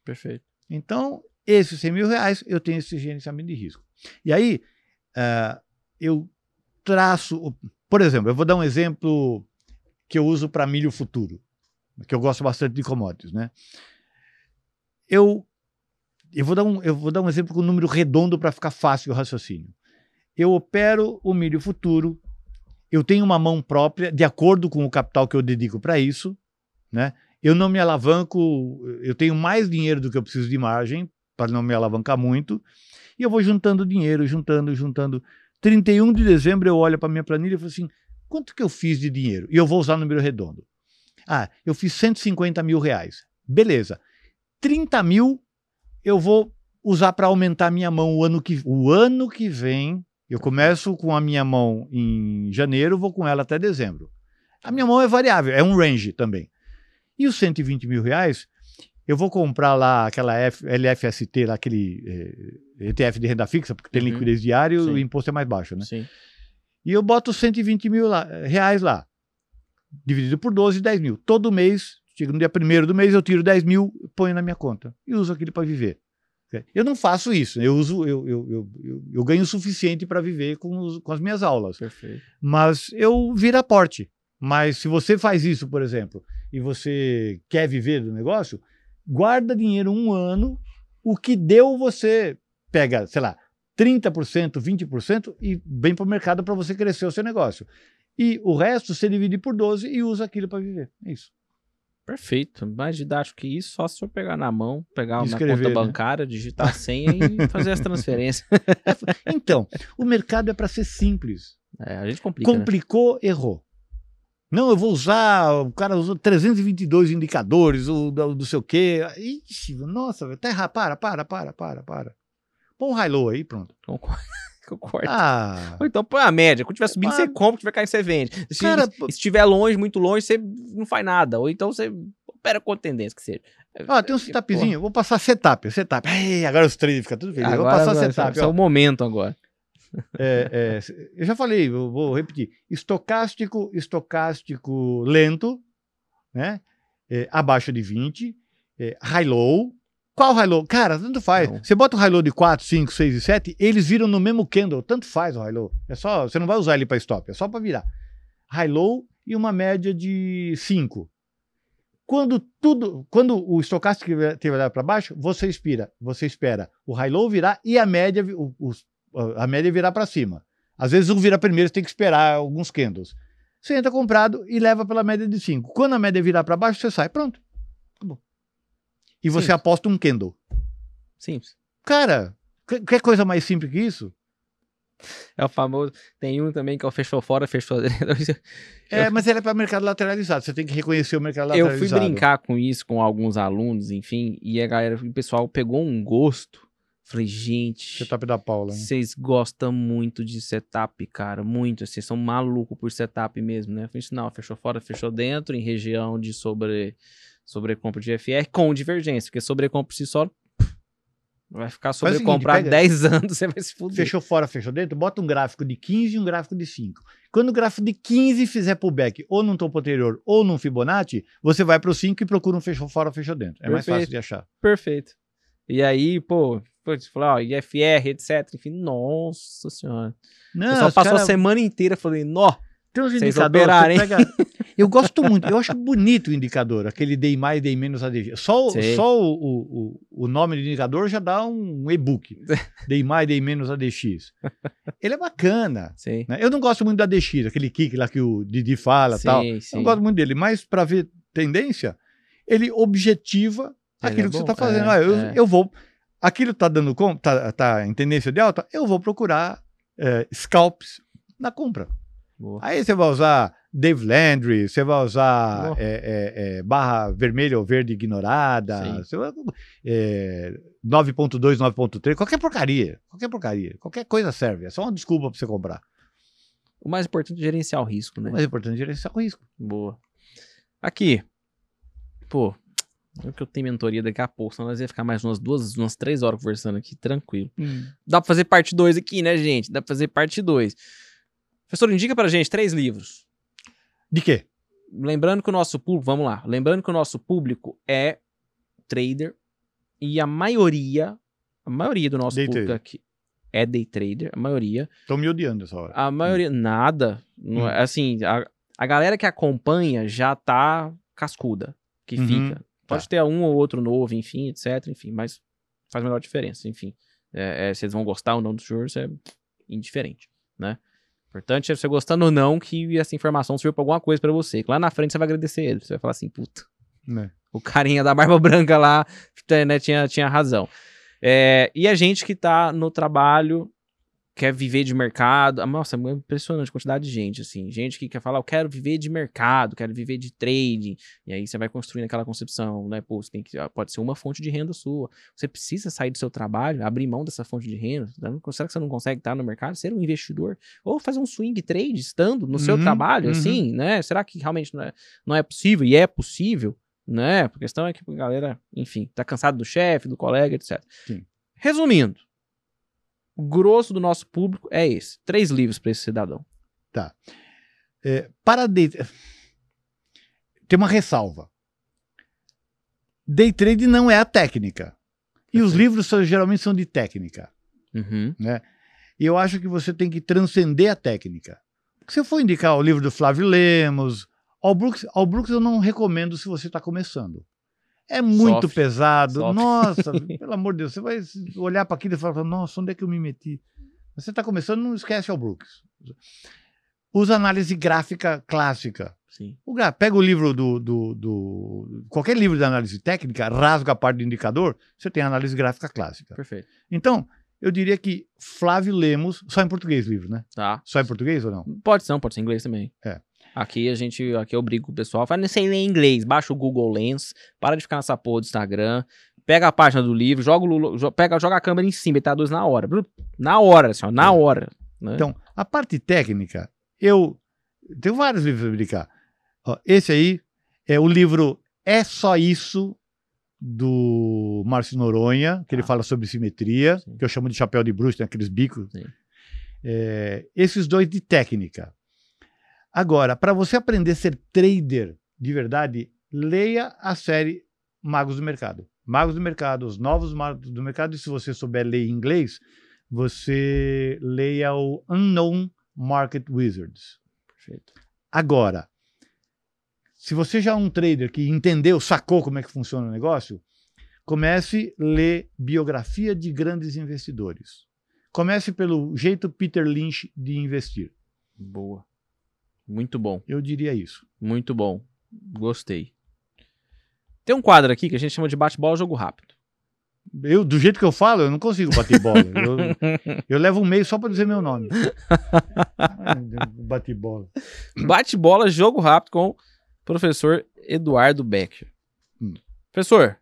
Perfeito. Então, esses 100 mil reais, eu tenho esse gerenciamento de risco. E aí, ah, eu traço, por exemplo, eu vou dar um exemplo que eu uso para milho futuro, que eu gosto bastante de commodities, né? Eu, eu, vou dar um, eu vou dar um exemplo com um número redondo para ficar fácil o raciocínio. Eu opero o milho futuro, eu tenho uma mão própria, de acordo com o capital que eu dedico para isso, né? Eu não me alavanco, eu tenho mais dinheiro do que eu preciso de margem, para não me alavancar muito, e eu vou juntando dinheiro, juntando, juntando. 31 de dezembro eu olho para minha planilha e falo assim: quanto que eu fiz de dinheiro? E eu vou usar número redondo. Ah, eu fiz 150 mil reais. Beleza. 30 mil eu vou usar para aumentar minha mão o ano que o ano que vem. Eu começo com a minha mão em janeiro, vou com ela até dezembro. A minha mão é variável, é um range também. E os 120 mil reais, eu vou comprar lá aquela F, LFST, lá, aquele eh, ETF de renda fixa, porque tem Uhum. liquidez diária e o imposto é mais baixo, né? Sim. E eu boto 120 mil lá, reais lá, dividido por 12, 10 mil. Todo mês, chega no dia primeiro do mês, eu tiro 10 mil, ponho na minha conta e uso aquilo para viver. Eu não faço isso, eu uso, eu, eu, eu, eu, ganho o suficiente para viver com, os- com as minhas aulas. Perfeito. Mas eu viro aporte. Mas se você faz isso, por exemplo, e você quer viver do negócio, guarda dinheiro um ano, o que deu você pega, sei lá, 30%, 20% e vem para o mercado para você crescer o seu negócio. E o resto você divide por 12 e usa aquilo para viver. É isso. Perfeito. Mais didático que isso, só se eu pegar na mão, pegar uma Escrever, conta né? bancária, digitar a senha e fazer as transferências. Então, o mercado é para ser simples. É, a gente complica, né? Complicou, errou. Não, eu vou usar, o cara usou 322 indicadores, o do, do sei o quê. Ixi, nossa, velho, tá errado. Para, para, para, para, para. Põe um high-low aí, pronto. Concordo. Concordo. Ah, Ou então põe a média. Quando tiver subindo, Ah. você compra, quando tiver caindo, você vende. Se Cara, se estiver longe, muito longe, você não faz nada. Ou então você opera com tendência que seja. ó, tem um setupzinho, eu vou passar setup, setup. Ai, agora os traders ficam tudo felizes. Eu vou Agora, passar agora, setup. esse é o momento agora. É, é, eu já falei, eu vou repetir. Estocástico, estocástico lento, né? É, abaixo de 20. É, high-low. Qual high-low? Cara, tanto faz. Não. Você bota o high-low de 4, 5, 6 e 7, eles viram no mesmo candle. Tanto faz o high-low. É só, você não vai usar ele para stop, é só para virar. High-low e uma média de 5. Quando tudo, quando o estocástico estiver para baixo, você espera, você espera o high-low virar e a média, o- os- a média virar para cima. Às vezes um vira primeiro, você tem que esperar alguns candles. Você entra comprado e leva pela média de 5. Quando a média virar para baixo, você sai. Pronto. Acabou. E você Sim. aposta um candle. Simples. Cara, que- quer coisa mais simples que isso? É o famoso. Tem um também que é o fechou fora, fechou dentro. É, mas ele é para mercado lateralizado. Você tem que reconhecer o mercado Eu lateralizado. fui brincar com isso com alguns alunos, enfim, e a galera, o pessoal pegou um gosto. Falei, gente, Setup da Paula. Vocês gostam muito de setup, cara, muito. Vocês são malucos por setup mesmo, né? Eu falei, não, fechou fora, fechou dentro, em região de sobre, sobrecompra de FR, com divergência, porque sobrecompra por si só vai ficar sobrecomprado pega- 10 anos, você vai se fuder. Fechou fora, fechou dentro, bota um gráfico de 15 e um gráfico de 5. Quando o gráfico de 15 fizer pullback ou num topo anterior ou num Fibonacci, você vai para o 5 e procura um fechou fora, fechou dentro. É mais Perfeito. fácil de achar. Perfeito. E aí, pô, você falou, ó, IFR, etc. Enfim, nossa senhora. Não, Eu só passou cara- a semana inteira falei, nó, Tem uns indicadores. operarem. você pega- Eu gosto muito, eu acho bonito o indicador, aquele DI mais, DI menos ADG. Só, o- só o, o, o nome do indicador já dá um e-book. DI mais, DI menos ADX. Ele é bacana. sim. né? Eu não gosto muito da ADX, aquele kick lá que o Didi fala e tal. sim, Eu sim. não gosto muito dele, mas para ver tendência, ele objetiva Ele aquilo é que você está fazendo. é, Ah, eu, é. eu vou. Aquilo está dando tá, tá em tendência de alta, eu vou procurar é, scalps na compra. Boa. Aí você vai usar Dave Landry, você vai usar é, é, é, barra vermelha ou verde ignorada, Sim. você vai, é, 9.2, 9.3, qualquer porcaria, qualquer porcaria, qualquer coisa serve, é só uma desculpa para você comprar. O mais importante é gerenciar o risco, né? Mas é importante gerenciar o risco. Boa. Aqui. Pô, eu que eu tenho mentoria daqui a pouco, senão nós ia ficar mais umas duas, umas três horas conversando aqui, tranquilo. Dá pra fazer parte 2 aqui, né, gente? Dá pra fazer parte 2. Professor, indica pra gente três livros. De quê? Lembrando que o nosso público, vamos lá. Lembrando que o nosso público é trader e a maioria, a maioria do nosso Day público trader. aqui é day trader, a maioria. Estão me odiando essa hora. A maioria, nada. Não é- Hum. assim, a, a galera que acompanha já tá cascuda, que Uhum, fica. Pode tá. ter um ou outro novo, enfim, etc, enfim, mas faz a menor diferença, enfim. É, é, se eles vão gostar ou não dos juros é indiferente, né? Importante é você gostando ou não que essa informação sirva pra alguma coisa pra você. Que lá na frente você vai agradecer ele. Você vai falar assim, puta, Né? o carinha da barba branca lá né, tinha, tinha razão. É, e a gente que tá no trabalho, quer viver de mercado. ah, Nossa, é impressionante a quantidade de gente, assim. Gente que quer falar, eu quero viver de mercado, quero viver de trading. E aí você vai construindo aquela concepção, né? Pô, você tem que, ah, pode ser uma fonte de renda sua. Você precisa sair do seu trabalho, abrir mão dessa fonte de renda. Será que você não consegue estar no mercado, ser um investidor? Ou fazer um swing trade estando no seu Uhum, trabalho, uhum. assim, né? Será que realmente não é, não é possível? E é possível, né? A questão é que a galera, enfim, tá cansado do chefe, do colega, etc. Sim. Resumindo, grosso do nosso público é esse. Três livros para esse cidadão. É, para day... Tem uma ressalva. Day trade não é a técnica. E os livros são- geralmente são de técnica. Uhum. E eu acho que você tem que transcender a técnica. Se eu for indicar o livro do Flávio Lemos, Al Brooks, Al Brooks eu não recomendo se você está começando. É muito Sofre. pesado. Sofre. Nossa, pelo amor de Deus, você vai olhar para aquilo e falar, nossa, onde é que eu me meti? Você está começando, não esquece Al Brooks. Usa análise gráfica clássica. Sim. O gra- Pega o livro do, do, do- Qualquer livro de análise técnica, rasga a parte do indicador, você tem análise gráfica clássica. Perfeito. Então, eu diria que Flávio Lemos, só em português o livro, né? Tá. Só em português ou não? Pode ser, pode ser em inglês também. É. Aqui a gente, aqui eu brigo com o pessoal, fala, não sei ler inglês, baixa o Google Lens, para de ficar nessa porra do Instagram, pega a página do livro, joga, o, pega, joga a câmera em cima e traduz na hora. Na hora, assim, ó, na hora. né? Então, a parte técnica, eu tenho vários livros para indicar. Ó, esse aí é o livro É Só Isso, do Márcio Noronha, que ele Ah. fala sobre simetria, Sim. que eu chamo de chapéu de bruxo, tem aqueles bicos. É, esses dois de técnica. Agora, para você aprender a ser trader de verdade, leia a série Magos do Mercado. Magos do Mercado, os novos magos do mercado, e se você souber ler inglês, você leia o Unknown Market Wizards. Perfeito. Agora, se você já é um trader que entendeu, sacou como é que funciona o negócio, comece a ler biografia de grandes investidores. Comece pelo jeito Peter Lynch de investir. Boa. Muito bom, Eu diria isso. muito bom. Gostei. Tem um quadro aqui que a gente chama de bate-bola jogo rápido. Eu, do jeito que eu falo, eu não consigo bater bola. Eu, eu levo um meio só para dizer meu nome. Bate bola. Bate-bola jogo rápido com o professor Eduardo Becker. Hum. Professor,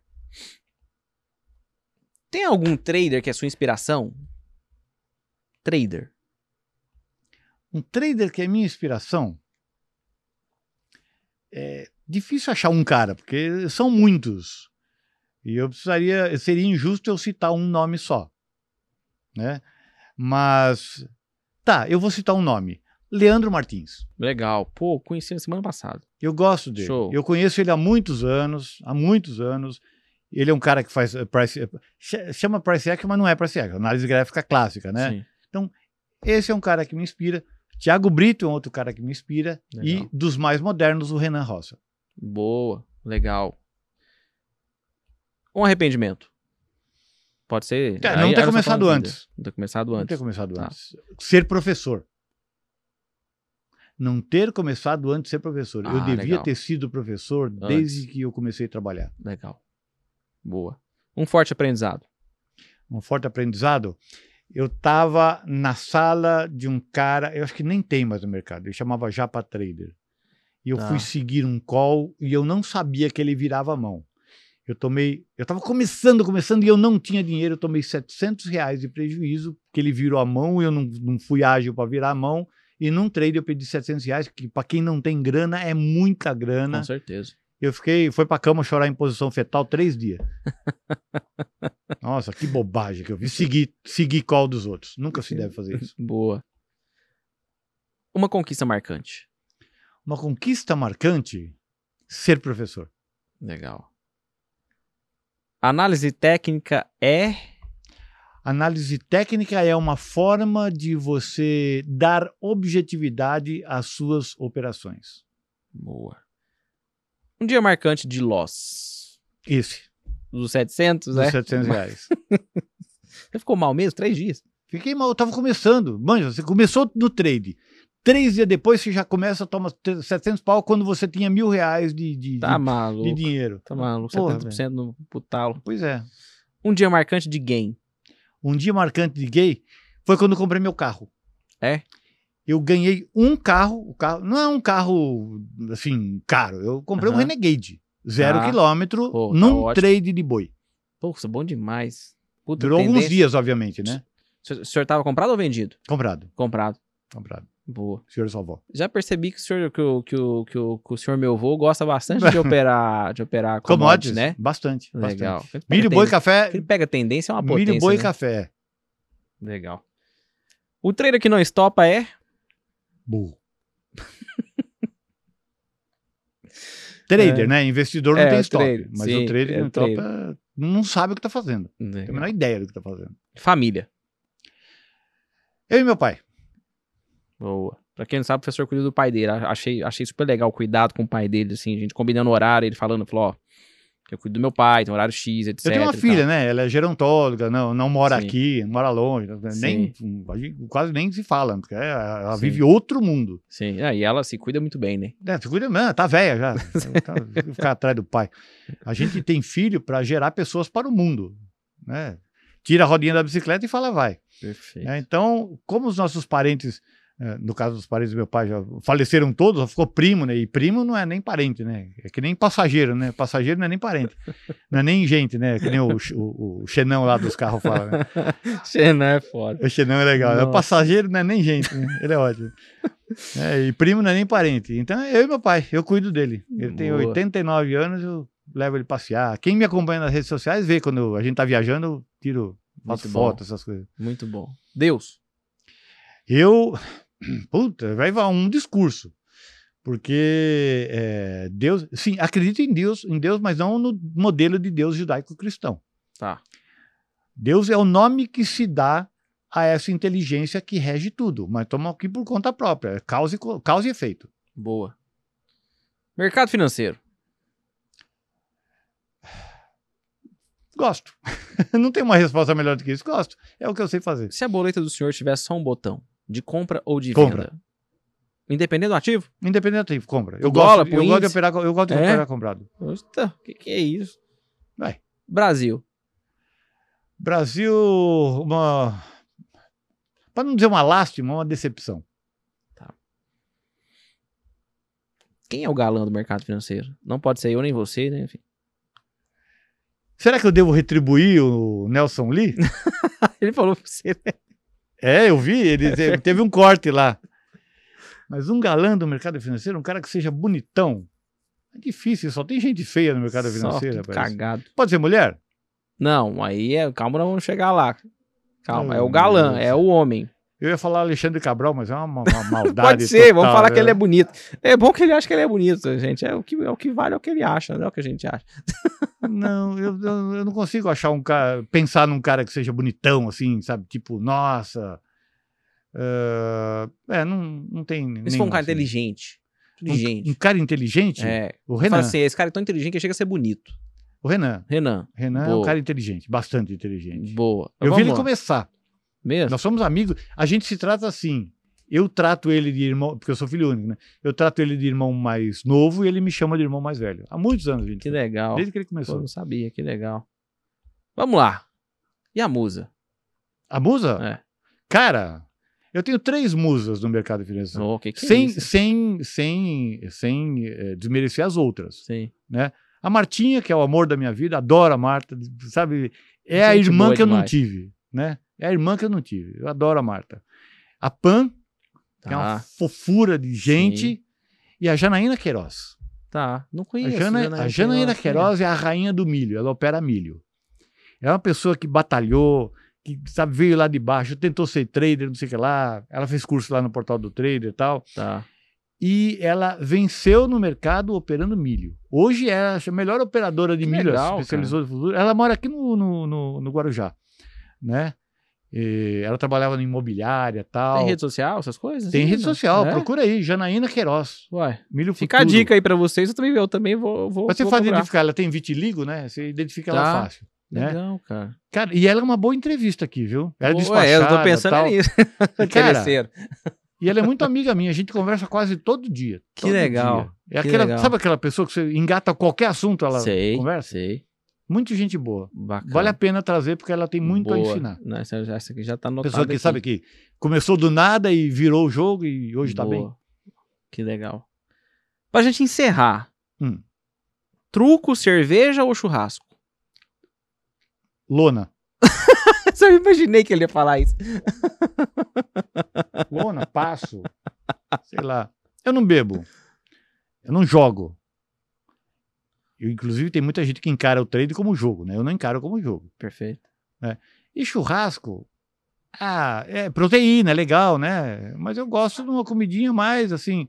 tem algum trader que é sua inspiração? Trader. Um trader que é minha inspiração. É difícil achar um cara, porque são muitos. E eu precisaria, seria injusto eu citar um nome só, né? Mas tá, eu vou citar um nome. Leandro Martins. Legal. Pô, conheci na semana passada. Eu gosto dele. Show. Eu conheço ele há muitos anos, há muitos anos. Ele é um cara que faz eh, price, eh, ch- chama price action, mas não é price action, análise gráfica clássica, né? Sim. Esse é um cara que me inspira. Tiago Brito é um outro cara que me inspira. Legal. E dos mais modernos, o Renan Roça. Boa. Legal. Um arrependimento. Pode ser. Cara, não aí- ter começado antes. Não ter começado Não antes. ter começado Tá. antes. Ser professor. Não ter começado antes de ser professor. eu Ah, devia legal. ter sido professor desde que eu comecei a trabalhar. Legal. Boa. Um forte aprendizado. Um forte aprendizado. Eu estava na sala de um cara, eu acho que nem tem mais no mercado, ele chamava Japa Trader. E eu Tá. fui seguir um call e eu não sabia que ele virava a mão. Eu tomei, eu estava começando, começando e eu não tinha dinheiro, eu tomei 700 reais de prejuízo, que ele virou a mão e eu não, não fui ágil para virar a mão. E num trade eu pedi 700 reais, que para quem não tem grana é muita grana. Com certeza. Eu fiquei, foi pra cama chorar em posição fetal três dias. Nossa, que bobagem que eu fiz. Seguir, seguir call dos outros. Nunca se deve fazer isso. Boa. Uma conquista marcante. Uma conquista marcante, ser professor. Legal. Análise técnica é. Análise técnica é uma forma de você dar objetividade às suas operações. Boa. Um dia marcante de loss. Esse, Dos 700, dos né? 700 reais. Você ficou mal mesmo? Três dias. Fiquei mal, eu tava começando. Manja, você começou no trade. Três dias depois você já começa a tomar 700 pau quando você tinha mil reais de, de, Tá de, maluco. de dinheiro. Tá maluco. Porra, 70% no putalo. Pois é. Um dia marcante de game. um dia marcante de gay foi quando eu comprei meu carro. É? Eu ganhei um carro, o carro não é um carro assim caro. Eu comprei um. Renegade, zero Ah. quilômetro, Pô, tá num ótimo. trade de boi. Pô, isso é bom demais. Puta, Durou alguns tendência. dias, obviamente, né? O senhor- o senhor tava comprado ou vendido? Comprado, Comprado. comprado. Boa. senhor e sua avó. Já percebi que o senhor, que o, que o, que o, que o senhor meu avô gosta bastante de operar, de operar commodities, Commodities, né? Bastante, Legal. bastante. Milho, boi, café, Ele pega tendência, é uma potência, milho, boi e né? café. Legal. O trader que não estopa é... Burro. Trader, É. né? Investidor não É, tem stop. trader, Mas sim, o trader é o trader. não sabe o que tá fazendo. Não tem a menor ideia do que tá fazendo. Família. Eu e meu pai. Boa. Pra quem não sabe, o professor cuida do pai dele. Achei, achei super legal o cuidado com o pai dele, assim, a gente combinando o horário, ele falando, falou, ó, que eu cuido do meu pai, tem horário X, etc. Eu tenho uma filha, né? Ela é gerontóloga, não, não mora Sim. aqui, mora longe. Nem, quase nem se fala, porque ela Sim. vive outro mundo. Sim, ah, e ela se cuida muito bem, né? É, se cuida, não, tá velha já. Tá- ficar atrás do pai. A gente tem filho para gerar pessoas para o mundo. Né? Tira a rodinha da bicicleta e fala, vai. Perfeito. É, então, como os nossos parentes, no caso dos parentes do meu pai, já faleceram todos, só ficou primo, né? E primo não é nem parente, né? É que nem passageiro, né? Passageiro não é nem parente. Não é nem gente, né? Que nem o, o, o Xenão lá dos carros fala, né? Xenan é foda. O Xenão é legal. né? Nossa. O passageiro não é nem gente, né? Ele é ótimo. É, e primo não é nem parente. Então, é eu e meu pai, eu cuido dele. Ele tem Boa. 89 anos, eu levo ele passear. Quem me acompanha nas redes sociais vê quando a gente tá viajando, eu tiro faço fotos, essas coisas. Muito bom. Deus. Eu, puta, vai um discurso. Porque é, Deus, sim, acredito em Deus, em Deus, mas não no modelo de Deus judaico-cristão. Tá. Deus é o nome que se dá a essa inteligência que rege tudo, mas toma aqui por conta própria, é causa e, causa e efeito. Boa. Mercado financeiro. Gosto. não tem uma resposta melhor do que isso. Gosto. É o que eu sei fazer. Se a boleta do senhor tivesse só um botão de compra ou de Compra. venda, independente do ativo? Independente, compra. Eu, Dólar, gosto, eu gosto de operar, eu gosto de É? operar comprado. Osta, o que, que é isso? Vai. Brasil. Brasil, uma. Para não dizer uma lástima, uma decepção. Quem é o galã do mercado financeiro? Não pode ser eu nem você, né? Enfim. Será que eu devo retribuir o Nelson Lee? Ele falou pra você, né? É, eu vi, ele te- teve um corte lá. Mas um galã do mercado financeiro, um cara que seja bonitão. É difícil, só tem gente feia no mercado Só financeiro. cagado. Pode ser mulher? Não, aí é. Calma, nós vamos chegar lá. Calma, é o galã, Deus. é o homem. Eu ia falar Alexandre Cabral, mas é uma, uma maldade. Pode ser, vamos total, falar né? que ele é bonito. É bom que ele acha que ele é bonito, gente. É o que, é o que vale, é o que ele acha, não é o que a gente acha. Não, eu, eu, não consigo achar um cara, pensar num cara que seja bonitão, assim, sabe? Tipo, nossa. eh, é, não, não tem. Esse foi um nenhum, cara assim. inteligente. Um, Inteligente. um cara inteligente? É. O Renan. assim, esse cara é tão inteligente que chega a ser bonito. O Renan. Renan, Renan é Boa. um cara inteligente, bastante inteligente. boa. Eu vi Vamos ele lá. começar. Mesmo? Nós somos amigos. A gente se trata assim. Eu trato ele de irmão, porque eu sou filho único, né? Eu trato ele de irmão mais novo e ele me chama de irmão mais velho. Há muitos anos, gente. Que legal. Desde que ele começou. não sabia, que legal. Vamos lá. E a musa? A musa? É. Cara, eu tenho três musas no mercado financeiro. Oh, que que é sem, isso? sem, sem, sem eh, desmerecer as outras. Sim. A Martinha, que é o amor da minha vida, adoro a Marta, sabe? É a Gente irmã boa que eu não demais. tive, né? É a irmã que eu não tive. Eu adoro a Marta. A Pan, que é uma Tá, fofura de gente, Sim. e a Janaína Queiroz. tá. Não A, conheço. Jana, a Janaína Queiroz é a rainha do milho, ela opera milho. É uma pessoa que batalhou, que sabe, veio lá de baixo, tentou ser trader, não sei o que lá. Ela fez curso lá no portal do trader e tal. Tá. E ela venceu no mercado operando milho. Hoje é a melhor operadora de Que milho, legal, especializou no futuro. Ela mora aqui no, no, no, no Guarujá, né? E ela trabalhava no imobiliária e tal. Tem rede social, essas coisas? Tem Sim, rede social, É? procura aí, Janaína Queiroz. Ué, Milho fica a Futuro. dica aí pra vocês. Eu também, eu também vou. vou Mas você vou faz identificar, ela tem vitiligo, né? Você identifica ela Tá. fácil. Né? Legal, cara. Cara, e ela é uma boa entrevista aqui, viu? Ela é Ué, despachada eu tô pensando tal. nisso. Cara. E ela é muito amiga minha, a gente conversa quase todo dia. Que todo legal, dia. É que aquela, legal. Sabe aquela pessoa que você engata qualquer assunto, ela sei, conversa? sei. Muito gente boa. Bacana. Vale a pena trazer porque ela tem muito a Boa. ensinar. Não, essa, essa aqui já tá anotada Pessoa que aqui. sabe que começou do nada e virou o jogo e hoje tá bem. Que legal. Pra gente encerrar. Hum. Truco, cerveja ou churrasco? Lona. Só imaginei que ele ia falar isso. Lona, passo. sei lá. Eu não bebo. Eu não jogo. Eu, inclusive, tem muita gente que encara o trade como jogo, né? Eu não encaro como jogo. Perfeito. E churrasco, ah, é proteína, é legal, né? Mas eu gosto de uma comidinha mais assim.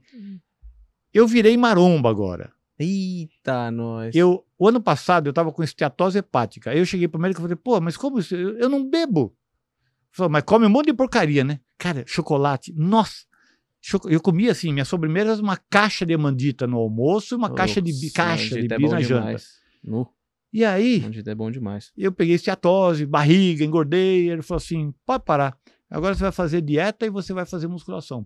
Eu virei maromba agora. Eita, nós. Eu, o ano passado eu tava com esteatose hepática. Aí eu cheguei pro médico e falei, pô, mas como isso? Eu, eu não bebo. Falou, mas come um monte de porcaria, né? Cara, chocolate, nossa. Eu comia assim, minha sobremesa era uma caixa de mandita no almoço e uma caixa de caixa de é bis bom na janta. Nu, E aí, é bom demais. eu peguei esteatose, barriga, engordei. Ele falou assim: pode parar. Agora você vai fazer dieta e você vai fazer musculação.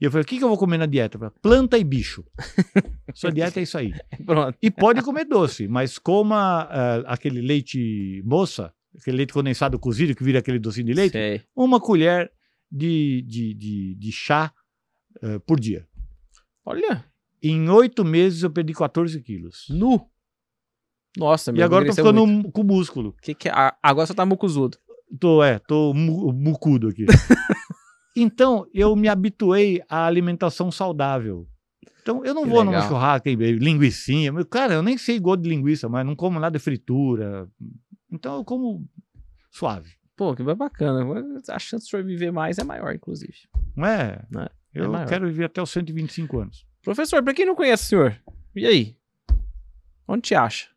E eu falei: o que, que eu vou comer na dieta? Falei, Planta e bicho. Sua dieta é isso aí. Pronto. E pode comer doce, mas coma ah, aquele leite moça, aquele leite condensado cozido que vira aquele docinho de leite, Sei. uma colher de, de, de, de chá eh, por dia. Olha, Em oito meses eu perdi 14 quilos. nu. Nossa, E meu, agora eu tô ficando muito. com músculo. Que que é? Agora só tá mucuzudo. Tô, é, tô mu- mucudo aqui. então, eu me habituei à alimentação saudável. Então, eu não Que vou numa legal. churrasca, linguiçinha. Cara, eu nem sei gosto de linguiça, mas não como nada de fritura. Então, eu como suave. Pô, que bacana. A chance de sobreviver mais é maior, inclusive. Não é? É, eu é quero viver até os 125 anos. Professor, pra quem não conhece o senhor, e aí? Onde te acha?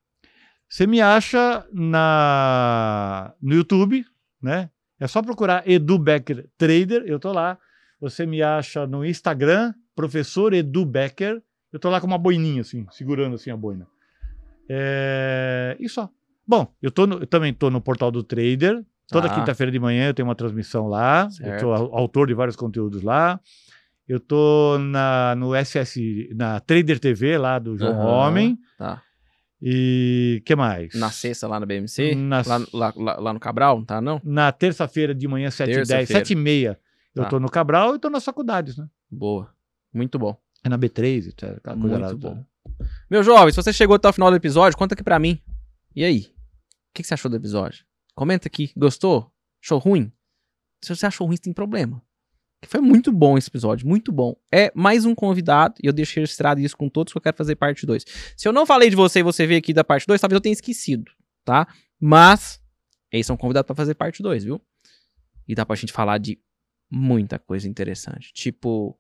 Você me acha na, no YouTube, né? É só procurar Edu Becker Trader, eu tô lá. Você me acha no Instagram, professor Edu Becker. Eu tô lá com uma boininha, assim, segurando assim a boina. É... E só. Bom, eu, tô no- eu também tô no portal do Trader. Toda Ah. quinta-feira de manhã eu tenho uma transmissão lá. Eu Certo. sou au- autor de vários conteúdos lá. Eu tô na, no SS, na Trader TV lá do João Aham. Homem. Tá. E que mais? Na sexta lá na BMC? Na- Lá, lá, lá, lá no Cabral, não tá não? Na terça-feira de manhã, 7 h 10 Terça-feira. 7 e meia, eu Tá. tô no Cabral e tô nas faculdades, né? Boa. Muito bom. É na B3, etc. Aquela coisa Muito lá. bom. Meu jovem, se você chegou até o final do episódio, conta aqui pra mim. E aí? O que, que você achou do episódio? Comenta aqui. Gostou? Achou ruim? Se você achou ruim, você tem problema. Foi muito bom esse episódio, muito bom. É mais um convidado, e eu deixo registrado isso com todos que eu quero fazer parte 2. Se eu não falei de você e você veio aqui da parte 2, talvez eu tenha esquecido, tá? Mas, esse é um convidado pra fazer parte 2, viu? E dá pra gente falar de muita coisa interessante. Tipo,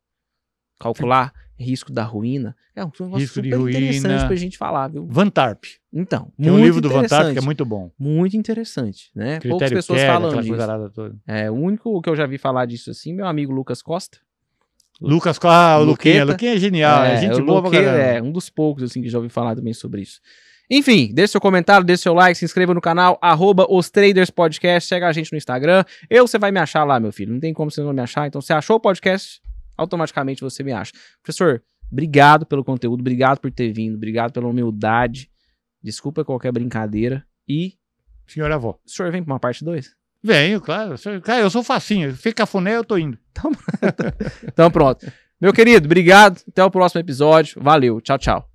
calcular risco da ruína. É um negócio Risco de super interessante ruína. pra gente falar, viu? Vantarp. Então, Tem um livro do Vantarp que é interessante. muito bom. Muito interessante, né? Poucas Critério pessoas Keller, falam aquela disso. toda. É, o único que eu já vi falar disso assim, meu amigo Lucas Costa. Lucas, ah, o Luquinha. Luquinha é genial, é, gente o boa Luque. É, um dos poucos assim que já ouvi falar também sobre isso. Enfim, deixe seu comentário, deixe seu like, se inscreva no canal, arroba os Traders Podcast, chega a gente no Instagram. Eu, você vai me achar lá, meu filho. Não tem como você não me achar. Então, você achou o podcast, automaticamente você me acha. Professor, obrigado pelo conteúdo, obrigado por ter vindo, obrigado pela humildade. Desculpa qualquer brincadeira. E Senhora avó. o senhor vem pra uma parte 2? Venho, claro. Cara, eu sou facinho. Fica cafuné, eu tô indo. Então pronto. Meu querido, obrigado. Até o próximo episódio. Valeu. Tchau, tchau.